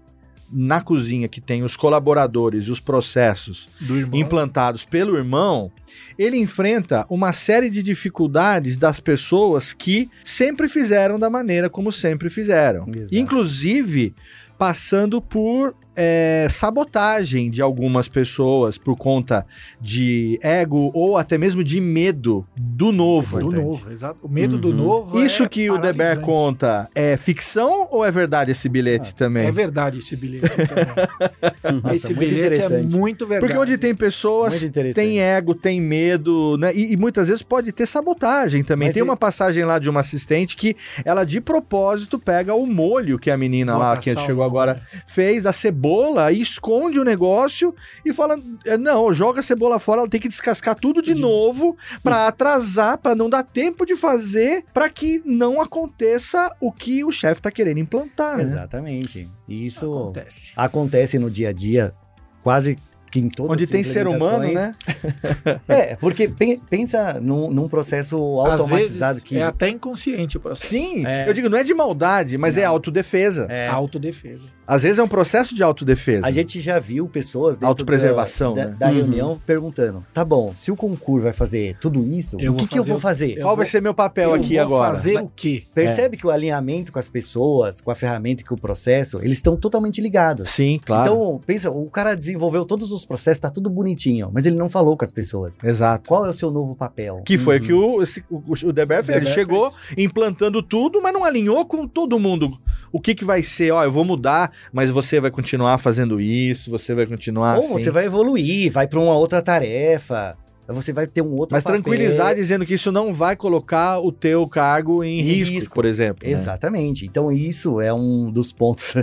na cozinha que tem os colaboradores e os processos implantados pelo irmão, ele enfrenta uma série de dificuldades das pessoas que sempre fizeram da maneira como sempre fizeram. Exato. Inclusive passando por é, sabotagem de algumas pessoas por conta de ego ou até mesmo de medo do novo. Do novo, exato. O medo do Uhum. novo. Isso é que o Deber conta é ficção ou é verdade esse bilhete também? É verdade esse bilhete *laughs* também. Nossa, esse muito bilhete é interessante. muito verdade. Porque onde tem pessoas, tem ego, tem medo, né? E, e muitas vezes pode ter sabotagem também. Mas tem e- uma passagem lá de uma assistente que ela de propósito pega o molho que a menina lá, Coloca que chegou agora, fez da cebola e esconde o negócio e fala: "É, não, joga a cebola fora, ela tem que descascar tudo de novo pra atrasar, pra não dar tempo de fazer, pra que não aconteça o que o chefe tá querendo implantar, né? Exatamente. Isso Acontece. acontece no dia a dia, quase que em todas Onde tem ser humano, né? *laughs* É, porque pen- pensa num, num processo automatizado Às vezes, que. É até inconsciente o processo. Sim, É. eu digo, não é de maldade, mas é Não. autodefesa. É, Autodefesa. Às vezes é um processo de autodefesa. a gente já viu pessoas dentro Autopreservação, da, né? da Uhum. reunião perguntando: tá bom, se o concurso vai fazer tudo isso, Eu o que, vou que eu vou fazer? Qual vai ser meu papel Eu aqui vou agora? fazer Mas- o quê? Percebe que o alinhamento com as pessoas, com a ferramenta e com o processo, eles estão totalmente ligados. Sim, claro. Então, pensa, o cara desenvolveu todos os processos, tá tudo bonitinho, mas ele não falou com as pessoas. Exato. Qual é o seu novo papel? Que foi Uhum. que o, esse- o, o Deber fez. Ele chegou implantando tudo, mas não alinhou com todo mundo. O que que vai ser? Ó, eu vou mudar, mas você vai continuar fazendo isso, você vai continuar Ou assim. você vai evoluir, vai para uma outra tarefa, você vai ter um outro Mas papel. tranquilizar dizendo que isso não vai colocar o teu cargo em, Em risco, risco. por exemplo. né? Exatamente. Então isso é um dos pontos.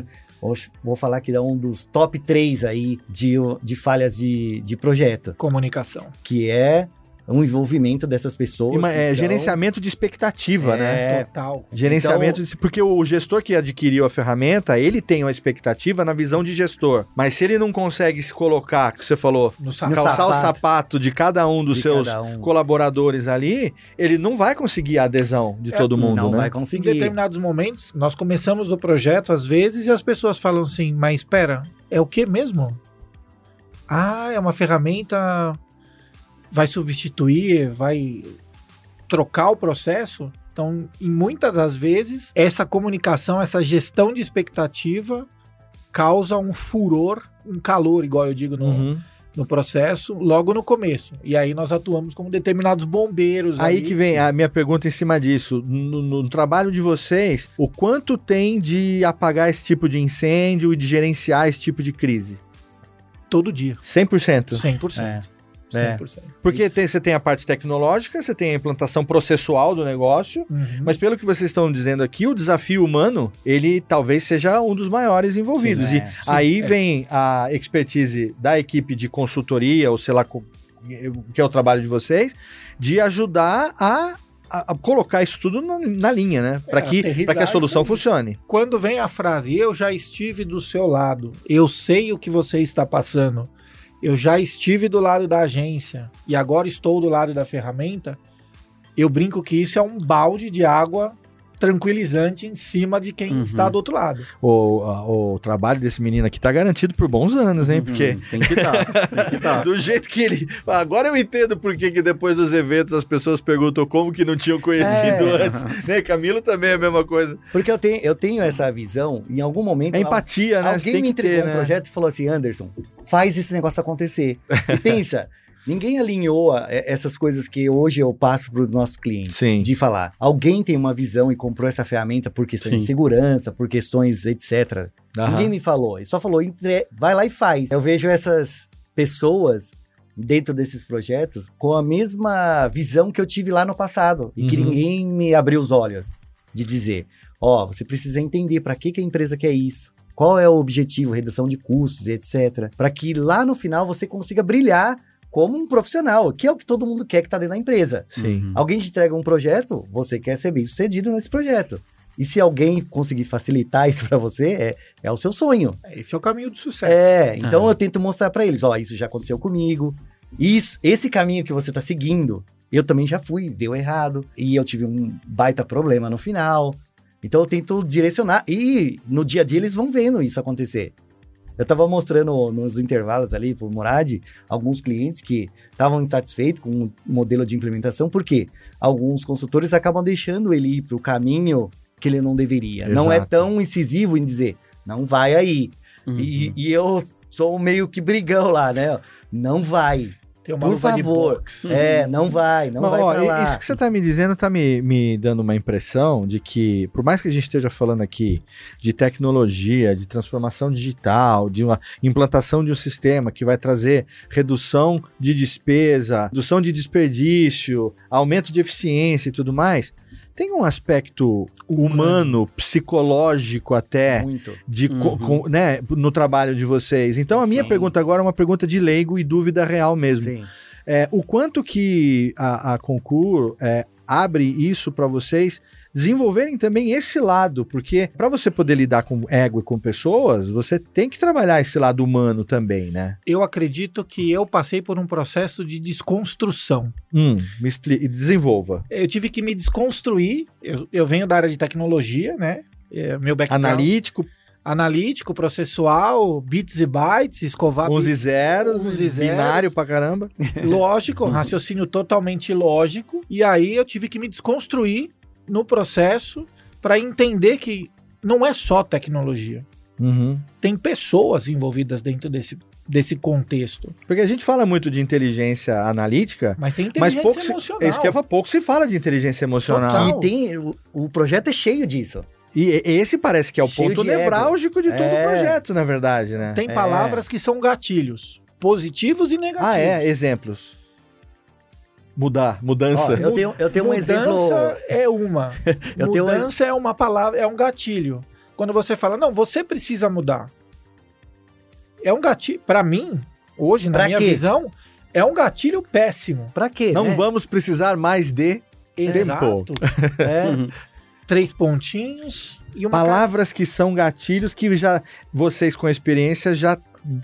Vou falar que é um dos top 3 aí de, de falhas de, de projeto, Comunicação. que é um envolvimento dessas pessoas. É, estão- gerenciamento de expectativa, né? É, Total. Gerenciamento, de- porque o gestor que adquiriu a ferramenta, ele tem uma expectativa na visão de gestor. Mas se ele não consegue se colocar, que você falou, No No sapato. calçar o sapato. de cada um dos de seus um. colaboradores ali, ele não vai conseguir a adesão de É, todo mundo, não né? vai Em conseguir. determinados momentos, nós começamos o projeto às vezes e as pessoas falam assim, mas espera, é o que mesmo? Ah, é uma ferramenta, vai substituir, vai trocar o processo? Então, em muitas das vezes, essa comunicação, essa gestão de expectativa causa um furor, um calor, igual eu digo no, Uhum. no processo, logo no começo. E aí nós atuamos como determinados bombeiros. Aí ali. que vem a minha pergunta em cima disso. No, no trabalho de vocês, o quanto tem de apagar esse tipo de incêndio e de gerenciar esse tipo de crise? todo dia. 100%. 100%. É. É. 100%. Porque tem- você tem a parte tecnológica, você tem a implantação processual do negócio, Uhum. Mas pelo que vocês estão dizendo aqui, o desafio humano, ele talvez seja um dos maiores envolvidos. Sim, e é. Sim, aí é. vem a expertise da equipe de consultoria, ou sei lá, que é o trabalho de vocês, de ajudar a, a- a colocar isso tudo na, na linha, né? Para que, aterrissar pra que a solução aí. funcione. Quando vem a frase, eu já estive do seu lado, eu sei o que você está passando, eu já estive do lado da agência e agora estou do lado da ferramenta, eu brinco que isso é um balde de água tranquilizante em cima de quem Uhum. está do outro lado. O, a- o trabalho desse menino aqui tá garantido por bons anos, hein? Porque. Uhum, Tem que estar. tem que tá. *laughs* Do jeito que ele. Agora eu entendo por que que depois dos eventos as pessoas perguntam como que não tinham conhecido É. antes. *laughs* Né? Camilo também é a mesma coisa. Porque eu tenho, eu tenho essa visão, em algum momento. É empatia, né? Alguém tem me entregou ter, um né? projeto e falou assim: Anderson, faz esse negócio acontecer. E *laughs* pensa, ninguém alinhou é- essas coisas que hoje eu passo para os nossos clientes. Sim. De falar, alguém tem uma visão e comprou essa ferramenta por questões de Sim. segurança, por questões etc. Aham. Ninguém me falou, ele só falou, entre... vai lá e faz. Eu vejo essas pessoas dentro desses projetos com a mesma visão que eu tive lá no passado e que Uhum. ninguém me abriu os olhos de dizer, ó, você precisa entender para que, que a empresa quer isso. Qual é o objetivo, redução de custos, etc. Para que lá no final você consiga brilhar como um profissional, que é o que todo mundo quer que está dentro da empresa. Sim. Uhum. Alguém te entrega um projeto, você quer ser bem sucedido nesse projeto. E se alguém conseguir facilitar *laughs* isso para você, é, é o seu sonho. Esse é o caminho do sucesso. É, então É. eu tento mostrar para eles, ó, isso já aconteceu comigo. Isso, esse caminho que você tá seguindo, eu também já fui, deu errado e eu tive um baita problema no final. Então eu tento direcionar e no dia a dia eles vão vendo isso acontecer. Eu tava mostrando nos intervalos ali pro Murad alguns clientes que estavam insatisfeitos com o modelo de implementação, porque alguns consultores acabam deixando ele ir pro caminho que ele não deveria. Não é Exato. tão incisivo em dizer, não vai aí. Uhum. E, e eu sou meio que brigão lá, né? Não vai. Tem uma Por luva de favor. boxe. É, não vai, não Mas, vai ó, pra lá. Isso que você tá me dizendo tá me, me dando uma impressão de que, por mais que a gente esteja falando aqui de tecnologia, de transformação digital, de uma implantação de um sistema que vai trazer redução de despesa, redução de desperdício, aumento de eficiência e tudo mais, tem um aspecto humano, psicológico até, Muito. de Uhum. com- né, no trabalho de vocês. Então a minha Sim. pergunta agora é uma pergunta de leigo e dúvida real mesmo. Sim. É, o quanto que a, a Concur é, abre isso para vocês desenvolverem também esse lado, porque para você poder lidar com ego e com pessoas, você tem que trabalhar esse lado humano também, né? Eu acredito que eu passei por um processo de desconstrução. Hum, me explique, desenvolva. Eu tive que me desconstruir. Eu, eu venho da área de tecnologia, né? É, meu background Analítico, analítico, processual, bits e bytes, escovar uns e bits, zeros, uns e zeros. binário pra caramba. lógico, raciocínio totalmente lógico. E aí eu tive que me desconstruir no processo para entender que não é só tecnologia. Uhum. Tem pessoas envolvidas dentro desse, desse contexto. Porque a gente fala muito de inteligência analítica, Mas tem mas inteligência pouco se, emocional. é isso que eu pouco se fala de inteligência emocional. Total. E tem, o, o projeto é cheio disso. E e- esse parece que é o Cheio ponto de ego. nevrálgico de todo É. o projeto, na verdade, né? Tem É. palavras que são gatilhos, positivos e negativos. Ah, é? Exemplos. Mudar, mudança. Ó, eu tenho, eu tenho um Mudança exemplo. é uma. *laughs* Eu tenho um- Mudança é uma palavra, é um gatilho. Quando você fala, não, você precisa mudar. É um gatilho. Pra mim, hoje, na Pra minha quê? visão, é um gatilho péssimo. Pra quê? Não né? vamos precisar mais de Exato. *laughs* É, Uhum. Três pontinhos e uma palavras que são gatilhos que já vocês com experiência já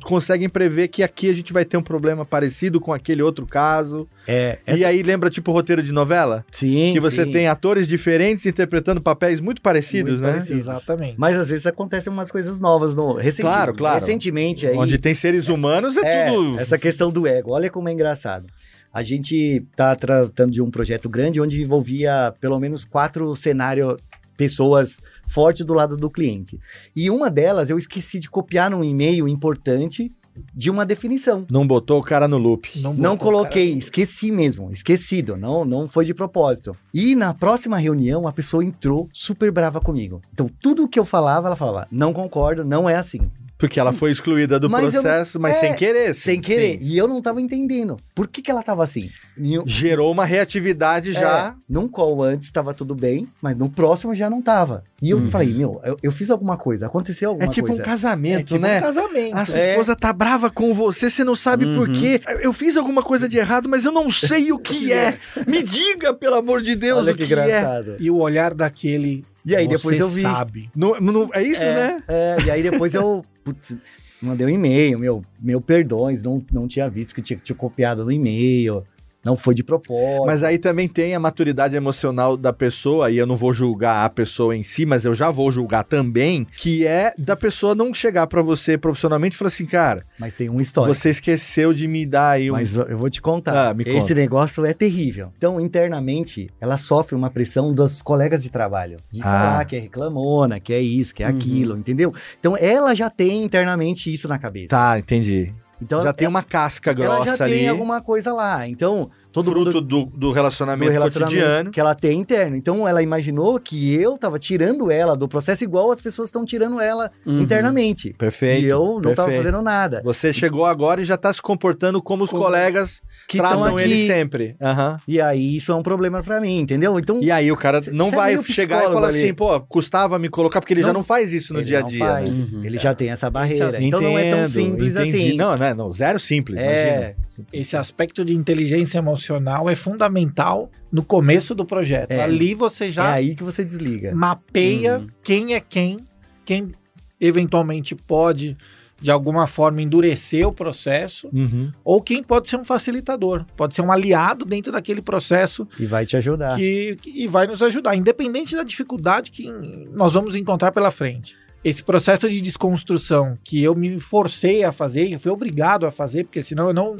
conseguem prever que aqui a gente vai ter um problema parecido com aquele outro caso. é, E aí lembra tipo roteiro de novela? sim, que você sim. tem atores diferentes interpretando papéis muito parecidos, Muito né? parecidos. Exatamente. Mas às vezes acontecem umas coisas novas no recentemente. Claro, claro. Recentemente aí. Onde tem seres humanos é, É, tudo. essa questão do ego. Olha como é engraçado. A gente tá tratando de um projeto grande onde envolvia pelo menos quatro cenários, pessoas fortes do lado do cliente. E uma delas eu esqueci de copiar num e-mail importante de uma definição. Não botou o cara no loop. Não botou, coloquei, cara. esqueci mesmo, esquecido, não, não foi de propósito. E na próxima reunião a pessoa entrou super brava comigo. Então tudo que eu falava, ela falava: "Não concordo, não é assim". Porque ela foi excluída do Mas eu não- processo, mas é, sem querer. Sem sim, querer. sim. E eu não tava entendendo. Por que que ela tava assim? Eu- Gerou uma reatividade já. É, num call antes tava tudo bem, mas no próximo já não tava. E eu Hum. falei, meu, eu, eu fiz alguma coisa, aconteceu É, alguma tipo coisa. um É casamento, tipo né? um casamento. A sua É. esposa tá brava com você, você não sabe por Uhum. quê. Eu fiz alguma coisa de errado, mas eu não sei o que *laughs* é. Me diga, pelo amor de Deus, Olha o que que, é. engraçado. E o olhar daquele. E aí depois você eu vi. sabe. Não, não- é isso, é, né? é, e aí depois eu *laughs* putz, mandei um e-mail, meu, meu perdões, não, não tinha visto que tinha, tinha copiado no e-mail, não foi de propósito. Mas aí também tem a maturidade emocional da pessoa, e eu não vou julgar a pessoa em si, mas eu já vou julgar também, que é da pessoa não chegar pra você profissionalmente e falar assim, cara, Mas tem uma história. você esqueceu de me dar aí um... Mas eu vou te contar. Ah, me Esse conta. negócio é terrível. Então, internamente, ela sofre uma pressão dos colegas de trabalho. De Ah. falar que é reclamona, que é isso, que é Uhum. aquilo, entendeu? Então, ela já tem internamente isso na cabeça. Tá, entendi. Então, já tem ela, uma casca ela grossa já ali, tem alguma coisa lá. Então, todo fruto mundo do, do do relacionamento, relacionamento cotidiano. que ela tem interno. Então, ela imaginou que eu tava tirando ela do processo igual as pessoas estão tirando ela Uhum. internamente. Perfeito. e eu não tava perfeito. fazendo nada. Você chegou agora e já tá se comportando como os Como- colegas Que tratam ele sempre. Aham. E aí, isso é um problema pra mim, entendeu? Então, E aí o cara Cê- não cê é vai chegar e falar ali. assim, pô, custava me colocar, porque ele já Não- não faz isso no dia a não dia. faz. né? Uhum. Ele já tem essa barreira. Esse então não é tão simples entendi. assim. Não, não, é, não, zero simples, É, imagina. Esse aspecto de inteligência emocional é fundamental no começo do projeto. É. Ali você é já aí que você desliga. mapeia Uhum. quem é quem, quem eventualmente pode, de alguma forma, endurecer o processo, Uhum. ou quem pode ser um facilitador, pode ser um aliado dentro daquele processo E vai te ajudar. que, que- e vai nos ajudar, independente da dificuldade que nós vamos encontrar pela frente. esse processo de desconstrução que eu me forcei a fazer, eu fui obrigado a fazer, porque senão eu não,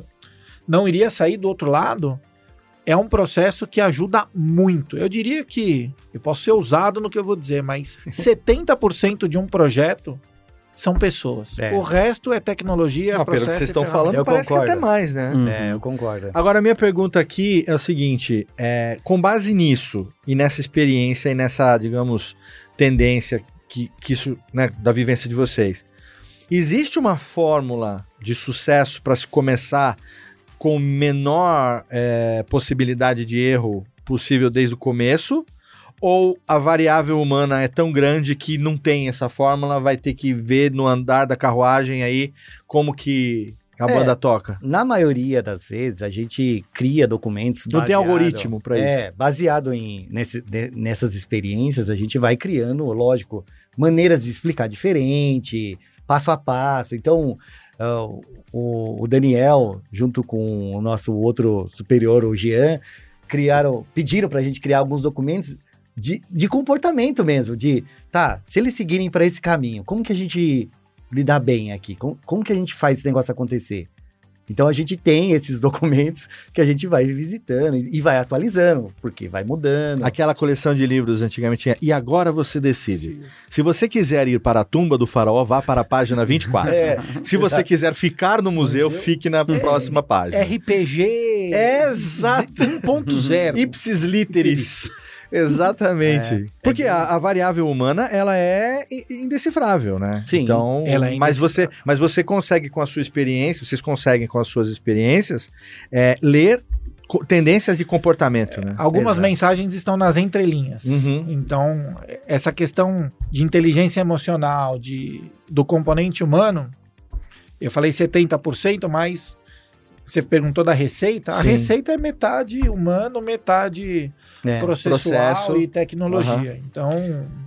não iria sair do outro lado, é um processo que ajuda muito. Eu diria que, eu posso ser ousado no que eu vou dizer, mas *laughs* 70% de um projeto são pessoas. É. O resto é tecnologia, Não, pelo que processo vocês estão falando, Eu parece concordo. que até mais, né? Uhum. É, eu concordo. Agora, a minha pergunta aqui é o seguinte: é, com base nisso e nessa experiência e nessa, digamos, tendência que, que isso, né, da vivência de vocês, existe uma fórmula de sucesso para se começar com menor é, possibilidade de erro possível desde o começo? Ou a variável humana é tão grande que não tem essa fórmula, vai ter que ver no andar da carruagem aí como que a É, banda toca? Na maioria das vezes, a gente cria documentos. Não tem baseado- algoritmo para isso. É, baseado em, nesse- de- nessas experiências, a gente vai criando, lógico, maneiras de explicar diferente, passo a passo. Então, ah, o, o Daniel, junto com o nosso outro superior, o Jean, criaram, pediram para a gente criar alguns documentos de, de comportamento mesmo, de, tá, se eles seguirem para esse caminho, como que a gente lidar bem aqui? Como, como que a gente faz esse negócio acontecer? Então a gente tem esses *laughs* documentos que a gente vai visitando e vai atualizando, porque vai mudando. Aquela coleção de livros antigamente tinha. E agora você decide. Se você quiser ir para a tumba do faraó, vá para a página 24. É, Se você quiser ficar no museu, Museu? fique na próxima página. RPG Exato. 1.0. Ipsis literis. Exatamente. Porque a, a variável humana, ela é indecifrável, né? Sim, Então, ela é mas você, mas você consegue com a sua experiência, vocês conseguem com as suas experiências é, ler tendências de comportamento, né? Algumas Exato. mensagens estão nas entrelinhas. Uhum. Então, essa questão de inteligência emocional, de, do componente humano, eu falei 70%, mas você perguntou da receita. A Sim. receita é metade humano, metade é. processual processo. e tecnologia. Então,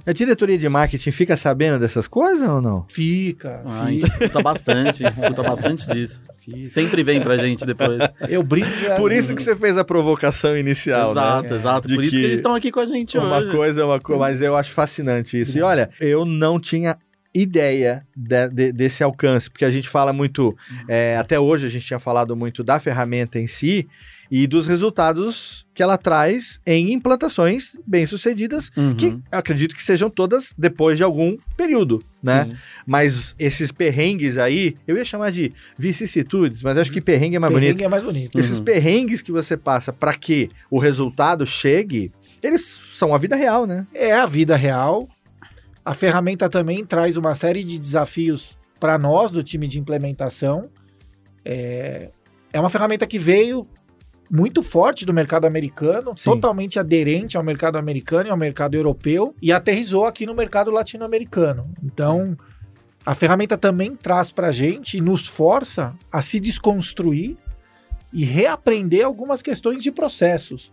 A diretoria de marketing fica sabendo dessas coisas ou não? fica, Ah, a gente fica, escuta bastante, a gente escuta bastante disso. fica. Sempre vem pra gente depois. Eu brinco. é- Por isso que você fez a provocação inicial, né? exato, exato. De Por isso que que eles estão aqui com a gente Uma hoje. coisa é uma coisa, mas eu acho fascinante isso. E olha, eu não tinha ideia de- de- desse alcance, porque a gente fala muito, é, até hoje a gente tinha falado muito da ferramenta em si e dos resultados que ela traz em implantações bem-sucedidas, Uhum. que acredito que sejam todas depois de algum período, né? Sim. Mas esses perrengues aí, eu ia chamar de vicissitudes, mas acho que perrengue é mais bonito. Perrengue é mais bonito. Uhum. Esses perrengues que você passa para que o resultado chegue, eles são a vida real, né? É a vida real. A ferramenta também traz uma série de desafios para nós do time de implementação. É, é uma ferramenta que veio muito forte do mercado americano, Sim. totalmente aderente ao mercado americano e ao mercado europeu, e aterrizou aqui no mercado latino-americano. Então, a ferramenta também traz para a gente e nos força a se desconstruir e reaprender algumas questões de processos.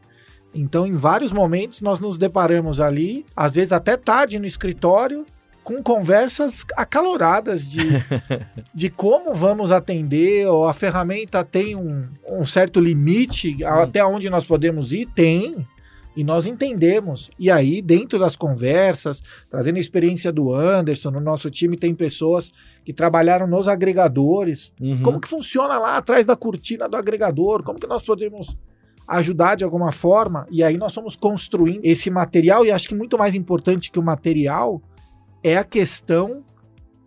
Então, em vários momentos, nós nos deparamos ali, às vezes até tarde no escritório, com conversas acaloradas de, *laughs* de como vamos atender, ou a ferramenta tem um, um certo limite até onde nós podemos ir? Tem. E nós entendemos. E aí, dentro das conversas, trazendo a experiência do Anderson, no nosso time tem pessoas que trabalharam nos agregadores. Uhum. Como que funciona lá atrás da cortina do agregador? Como que nós podemos ajudar de alguma forma? E aí nós somos construindo esse material e acho que muito mais importante que o material é a questão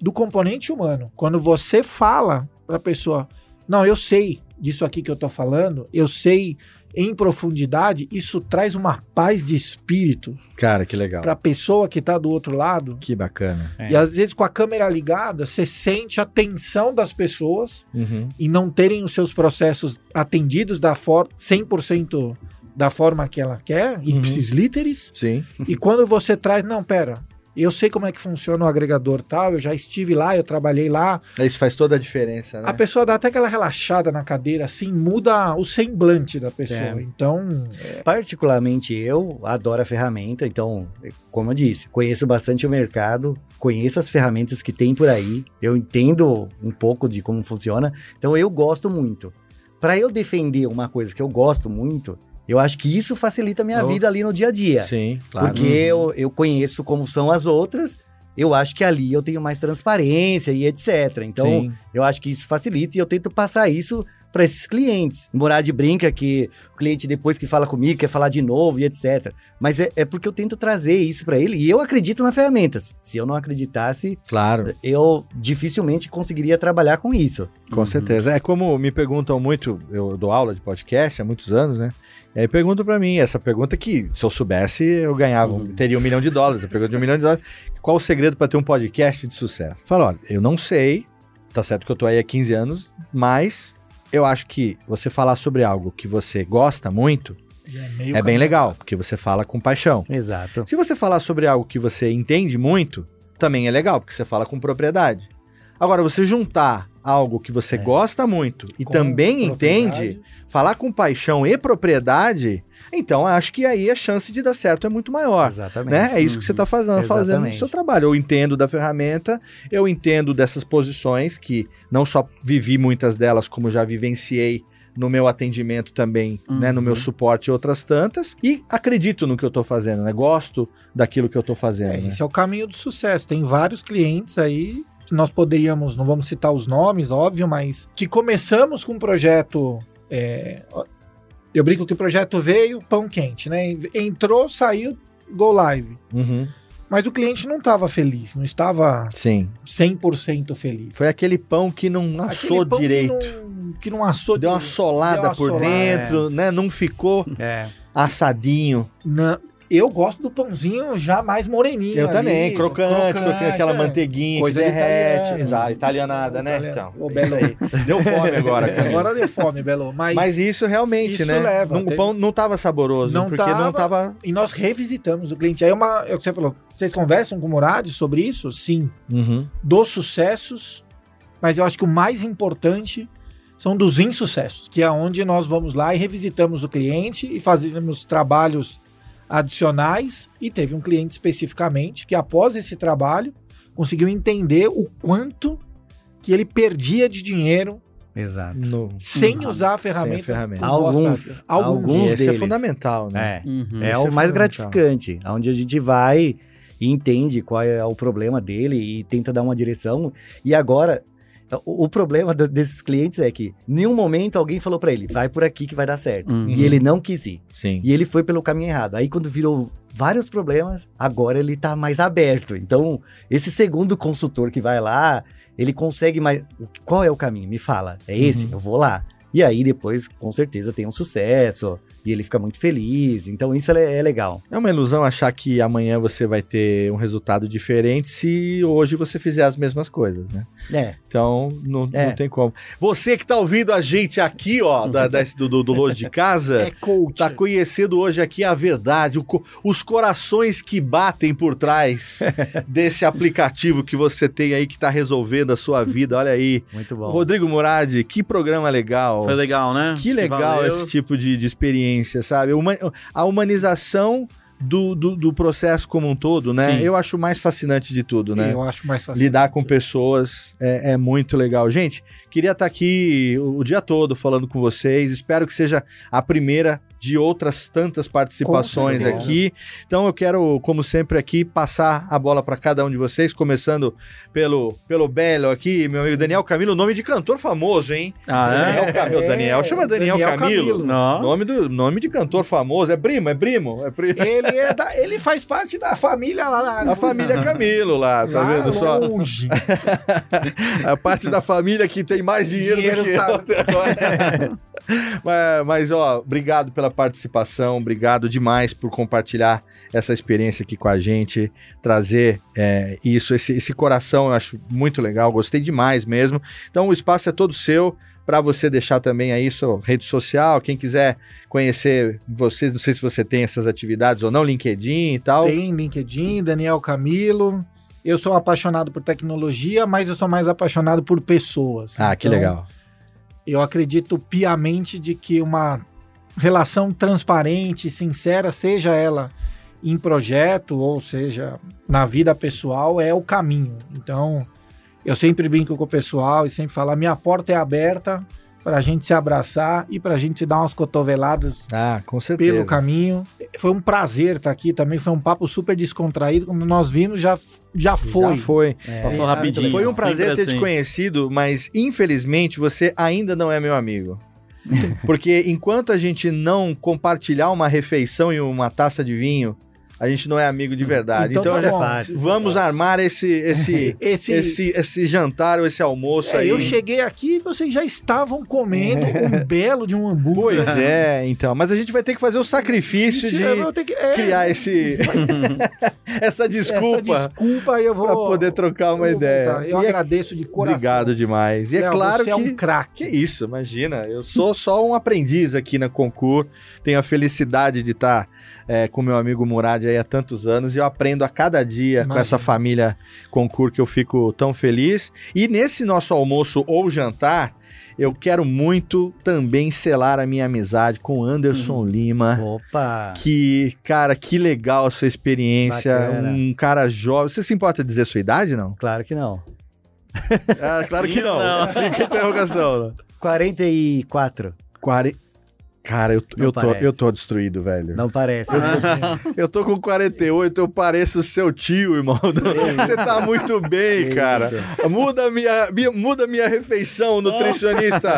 do componente humano. Quando você fala para a pessoa, não, eu sei disso aqui que eu estou falando, eu sei em profundidade, isso traz uma paz de espírito Cara, que legal. para a pessoa que está do outro lado. Que bacana. É. E às vezes com a câmera ligada, você sente a tensão das pessoas Uhum. e não terem os seus processos atendidos da forma 100% da forma que ela quer, ipsis literis, Sim. e quando você traz, não, pera, eu sei como é que funciona o agregador tal, eu já estive lá, eu trabalhei lá, Isso faz toda a diferença, né? a pessoa dá até aquela relaxada na cadeira, assim, muda o semblante da pessoa. É. Então, Particularmente eu adoro a ferramenta, então, como eu disse, conheço bastante o mercado, conheço as ferramentas que tem por aí, eu entendo um pouco de como funciona, então eu gosto muito. Para eu defender uma coisa que eu gosto muito, eu acho que isso facilita a minha Oh. vida ali no dia a dia. Sim, claro. Porque eu, eu conheço como são as outras eu acho que ali eu tenho mais transparência e etc. Então, Sim. eu acho que isso facilita e eu tento passar isso para esses clientes. Morad brinca que o cliente depois que fala comigo quer falar de novo e etc. Mas é, é porque eu tento trazer isso para ele e eu acredito na ferramenta. Se eu não acreditasse, Claro, eu dificilmente conseguiria trabalhar com isso. com certeza. É como me perguntam muito, eu dou aula de podcast há muitos anos, né? E aí perguntam pra mim, essa pergunta que se eu soubesse eu ganhava, Uhum. teria um milhão de dólares. A pergunta de um milhão de dólares. Qual o segredo pra ter um podcast de sucesso? Fala, olha, eu não sei, tá certo que eu tô aí há 15 anos, mas eu acho que você falar sobre algo que você gosta muito meio é bem legal, porque você fala com paixão. Exato. Se você falar sobre algo que você entende muito, também é legal, porque você fala com propriedade. Agora, você juntar algo que você É. gosta muito e Com também entende, falar com paixão e propriedade, então acho que aí a chance de dar certo é muito maior. Exatamente. Né? É isso que você está fazendo, fazendo no seu trabalho. Eu entendo da ferramenta, eu entendo dessas posições, que não só vivi muitas delas, como já vivenciei no meu atendimento também, né, no meu Uhum. suporte e outras tantas, e acredito no que eu estou fazendo, né? Gosto daquilo que eu estou fazendo. É, né? esse é o caminho do sucesso. Tem vários clientes aí nós poderíamos, não vamos citar os nomes, óbvio, mas que começamos com um projeto. É, eu brinco que o projeto veio pão quente, né? Entrou, saiu, go live. Uhum. Mas o cliente não estava feliz, não estava Sim. 100% feliz. Foi aquele pão que não assou pão direito. Que não, que não assou Deu uma direito. solada Deu uma por solada. dentro, né? Não ficou É. assadinho. Não, eu gosto do pãozinho já mais moreninho. Eu ali, também, crocante, com aquela é. manteiguinha Coisa que de derrete. italiano. Exato, italianada, né? Italiano. Então, Ô, Belo. aí. Deu fome agora, Camilo. *laughs* Agora deu fome, Belo. Mas, Mas isso realmente, Isso né? leva, Não- o teve- pão não tava saboroso, Não porque não tava. tava. E nós revisitamos o cliente. Aí é uma, é o que você falou. Vocês conversam com o Murad sobre isso? Sim. Uhum. Dos sucessos, mas eu acho que o mais importante são dos insucessos, que é onde nós vamos lá e revisitamos o cliente e fazemos trabalhos adicionais. E teve um cliente especificamente que, após esse trabalho, conseguiu entender o quanto que ele perdia de dinheiro Exato. No... sem Uhum. usar a ferramenta. A ferramenta. Alguns, alguns E esse é deles. fundamental, né? É. Uhum. É o é mais gratificante, onde a gente vai e entende qual é o problema dele e tenta dar uma direção. E agora, o, o problema do- desses clientes é que, nenhum momento, alguém falou pra ele, vai por aqui que vai dar certo. Uhum. E ele não quis ir. Sim. E ele foi pelo caminho errado. Aí, quando virou vários problemas, agora ele tá mais aberto. Então, esse segundo consultor que vai lá, ele consegue mais. Qual é o caminho? Me fala. É esse? Uhum. Eu vou lá. E aí, depois, com certeza, tem um sucesso. E ele fica muito feliz. Então, isso é, é legal. É uma ilusão achar que amanhã você vai ter um resultado diferente se hoje você fizer as mesmas coisas, né? É. Então, não, É. não tem como. Você que tá ouvindo a gente aqui, ó, da, da- do, do, Lojo de Casa, *laughs* É coach. tá conhecendo hoje aqui a verdade, o os corações que batem por trás *laughs* desse aplicativo que você tem aí que tá resolvendo a sua vida. Olha aí. Muito bom. Rodrigo Murad, que programa legal. Foi legal, né? Que legal valeu. esse tipo de, de experiência, sabe? Uma- a humanização do, do, do processo como um todo, né? Sim. Eu acho o mais fascinante de tudo, né? Eu acho mais fácil. Lidar com pessoas é, é muito legal. Gente, queria estar aqui o, dia todo falando com vocês. Espero que seja a primeira de outras tantas participações aqui. Então eu quero, como sempre, aqui passar a bola para cada um de vocês, começando pelo, pelo Belo aqui, meu amigo Daniel Camilo, nome de cantor famoso, hein? Ah, é? Daniel Camilo. É, Daniel, chama Daniel, Daniel Camilo. Camilo. Não. Nome, do, nome de cantor famoso. É primo, é primo. É primo. Ele, é da- ele faz parte da família lá na A família Camilo lá, tá lá vendo só? longe. *laughs* A parte da família que tem mais dinheiro, Dinheiro do que tá- eu agora. *laughs* mas, mas, ó, obrigado pela participação, obrigado demais por compartilhar essa experiência aqui com a gente, trazer é, isso, esse, esse coração, eu acho muito legal, gostei demais mesmo. Então o espaço é todo seu para você deixar também aí sua rede social, quem quiser conhecer vocês, não sei se você tem essas atividades ou não, LinkedIn e tal. Tem LinkedIn, Daniel Camilo. Eu sou apaixonado por tecnologia, mas eu sou mais apaixonado por pessoas. Ah, que Então, legal. Eu acredito piamente de que uma relação transparente, sincera, seja ela em projeto ou seja na vida pessoal, é o caminho. Então, eu sempre brinco com o pessoal e sempre falo: minha porta é aberta pra gente se abraçar e pra gente se dar umas cotoveladas Ah, com certeza. pelo caminho. Foi um prazer estar aqui também, foi um papo super descontraído. Quando nós vimos, já, já foi. Já foi. É, Passou rapidinho. Foi um sempre prazer ter te assim. conhecido, mas infelizmente você ainda não é meu amigo. *laughs* Porque enquanto a gente não compartilhar uma refeição e uma taça de vinho, a gente não é amigo de verdade. Então Então, tá bom. fácil. vamos armar esse esse, *laughs* Esse, esse esse jantar ou esse almoço é, aí. eu cheguei aqui e vocês já estavam comendo um belo de um hambúrguer. Pois é, então. Mas a gente vai ter que fazer o sacrifício de ter que- é, criar esse essa *laughs* Essa desculpa desculpa aí eu vou. para poder trocar uma eu vou ideia. Eu E é- agradeço de coração. Obrigado demais. E é Léo, claro você que é um craque. Que isso, imagina. Eu sou só um aprendiz aqui na Concur. Tenho a felicidade de estar é, com meu amigo Murad aí há tantos anos e eu aprendo a cada dia com Imagina. essa família Concur que eu fico tão feliz. E nesse nosso almoço ou jantar, eu quero muito também selar a minha amizade com Anderson Lima. Opa! Que, cara, que legal a sua experiência. Bacana. Um cara jovem. Você se importa dizer sua idade, não? Claro que não. Ah, claro que não. Não. Fica a interrogação. né? 44. Quare... Cara, eu, Não eu, tô, eu tô destruído, velho. Não parece. Eu tô com 48, eu pareço seu tio, irmão. Você tá muito bem, cara. Muda minha, minha- muda minha refeição, nutricionista.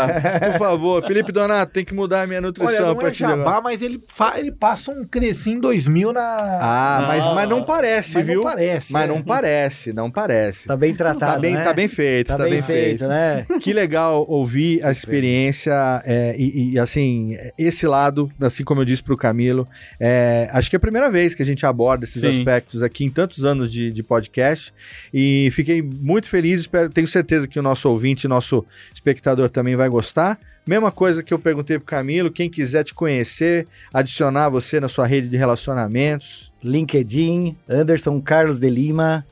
Por favor. Felipe Donato, tem que mudar a minha Olha, nutrição não a é jabá, mas ele, fa- ele passa um crescim 2000 na... Ah, mas, mas não parece, mas viu? não parece. Mas é. não parece, não parece. Tá bem tratado, Tá bem, né? tá bem feito, Tá tá, bem feito, né? Que legal ouvir a experiência é, e, e, assim, esse lado, assim como eu disse pro Camilo, é, acho que é a primeira vez que a gente aborda esses Sim. aspectos aqui em tantos anos de, de podcast e fiquei muito feliz, espero, tenho certeza que o nosso ouvinte, nosso espectador também vai gostar. Mesma coisa que eu perguntei pro Camilo, quem quiser te conhecer, adicionar você na sua rede de relacionamentos. LinkedIn, Anderson Carlos de Lima.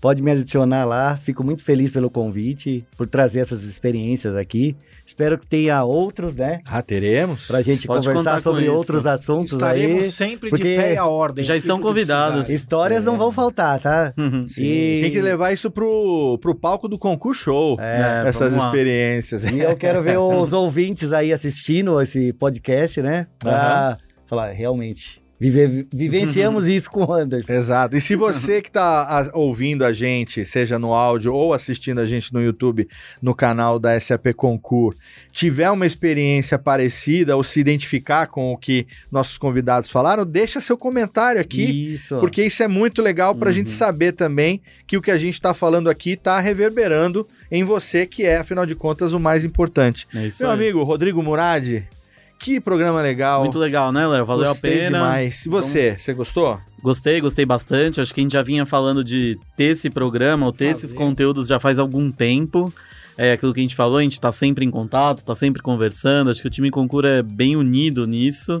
Pode me adicionar lá. Fico muito feliz pelo convite, por trazer essas experiências aqui. Espero que tenha outros, né? Ah, teremos? Pra gente Pode conversar sobre isso. outros assuntos Estaremos aí. sempre porque de pé à ordem. já estão convidados. Histórias não vão faltar, tá? Uhum. E- Tem que levar isso pro, pro palco do concurso show. É, essas vamos lá. experiências. E eu quero ver *laughs* os ouvintes aí assistindo esse podcast, né? Pra falar, realmente, vive- vivenciamos isso com o Anderson. Exato. E se você que está ouvindo a gente, seja no áudio ou assistindo a gente no YouTube, no canal da SAP Concur, tiver uma experiência parecida ou se identificar com o que nossos convidados falaram, deixa seu comentário aqui. Isso. Porque isso é muito legal para a gente Uhum. saber também que o que a gente está falando aqui está reverberando em você, que é, afinal de contas, o mais importante. É isso Meu aí. amigo Rodrigo Murad, que programa legal. Muito legal, né, Léo? Valeu Gostei a pena. demais. E você, você gostou? Gostei, gostei bastante. Acho que a gente já vinha falando de ter esse programa ou ter esses Fazer. conteúdos já faz algum tempo. É aquilo que a gente falou, a gente tá sempre em contato, tá sempre conversando. Acho que o time Concura é bem unido nisso,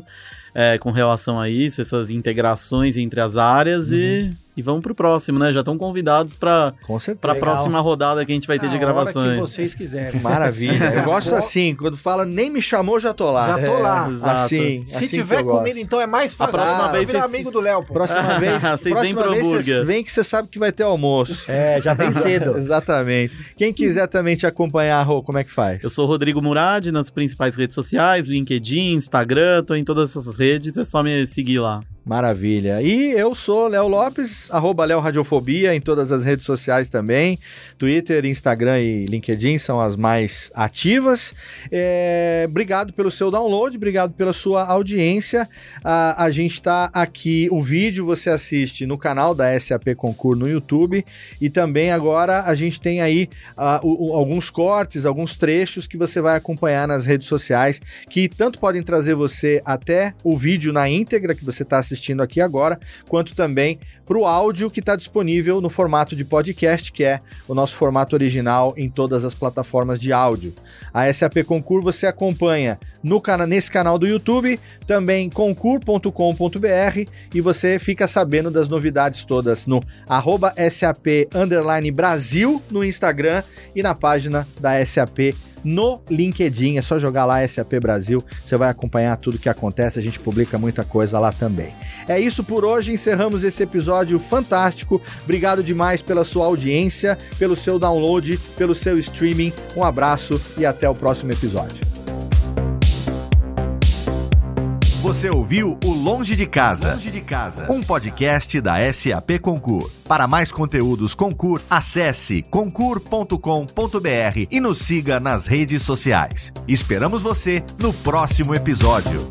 é, com relação a isso, essas integrações entre as áreas e, e vamos pro próximo, né? Já estão convidados para a próxima rodada que a gente vai ter de Na hora gravações. que vocês quiserem. Maravilha. Eu *laughs* gosto assim, quando fala nem me chamou, já tô lá. Já tô lá. Exato. Assim, Se assim tiver comida, então é mais fácil. próxima Ah, vez vocês- amigo do Léo, pô. Próxima *laughs* vez, Vocês vêm próxima pro vez você hambúrguer. vem que você sabe que vai ter almoço. É, já vem cedo. *laughs* Exatamente. Quem quiser também te acompanhar, Rô, como é que faz? Eu sou o Rodrigo Murad nas principais redes sociais, LinkedIn, Instagram, tô em todas essas redes, é só me seguir lá. Maravilha. E eu sou Léo Lopes, arroba Léo Radiofobia em todas as redes sociais também. Twitter, Instagram e LinkedIn são as mais ativas. É, obrigado pelo seu download, obrigado pela sua audiência. A, a gente está aqui, o vídeo você assiste no canal da SAP Concur no YouTube e também agora a gente tem aí o- o- alguns cortes, alguns trechos que você vai acompanhar nas redes sociais que tanto podem trazer você até o vídeo na íntegra que você está assistindo aqui agora, quanto também para o áudio que está disponível no formato de podcast, que é o nosso formato original em todas as plataformas de áudio. A SAP Concur você acompanha no cana nesse canal do YouTube, também concur.com.br e você fica sabendo das novidades todas no arroba SAP Brasil no Instagram e na página da SAP no LinkedIn. É só jogar lá SAP Brasil, você vai acompanhar tudo que acontece. A gente publica muita coisa lá também. É isso por hoje, encerramos esse episódio fantástico. Obrigado demais pela sua audiência, pelo seu download, pelo seu streaming. Um abraço e até o próximo episódio. Você ouviu o Longe de Casa. Longe de Casa. Um podcast da SAP Concur. Para mais conteúdos Concur, acesse concur.com.br e nos siga nas redes sociais. Esperamos você no próximo episódio.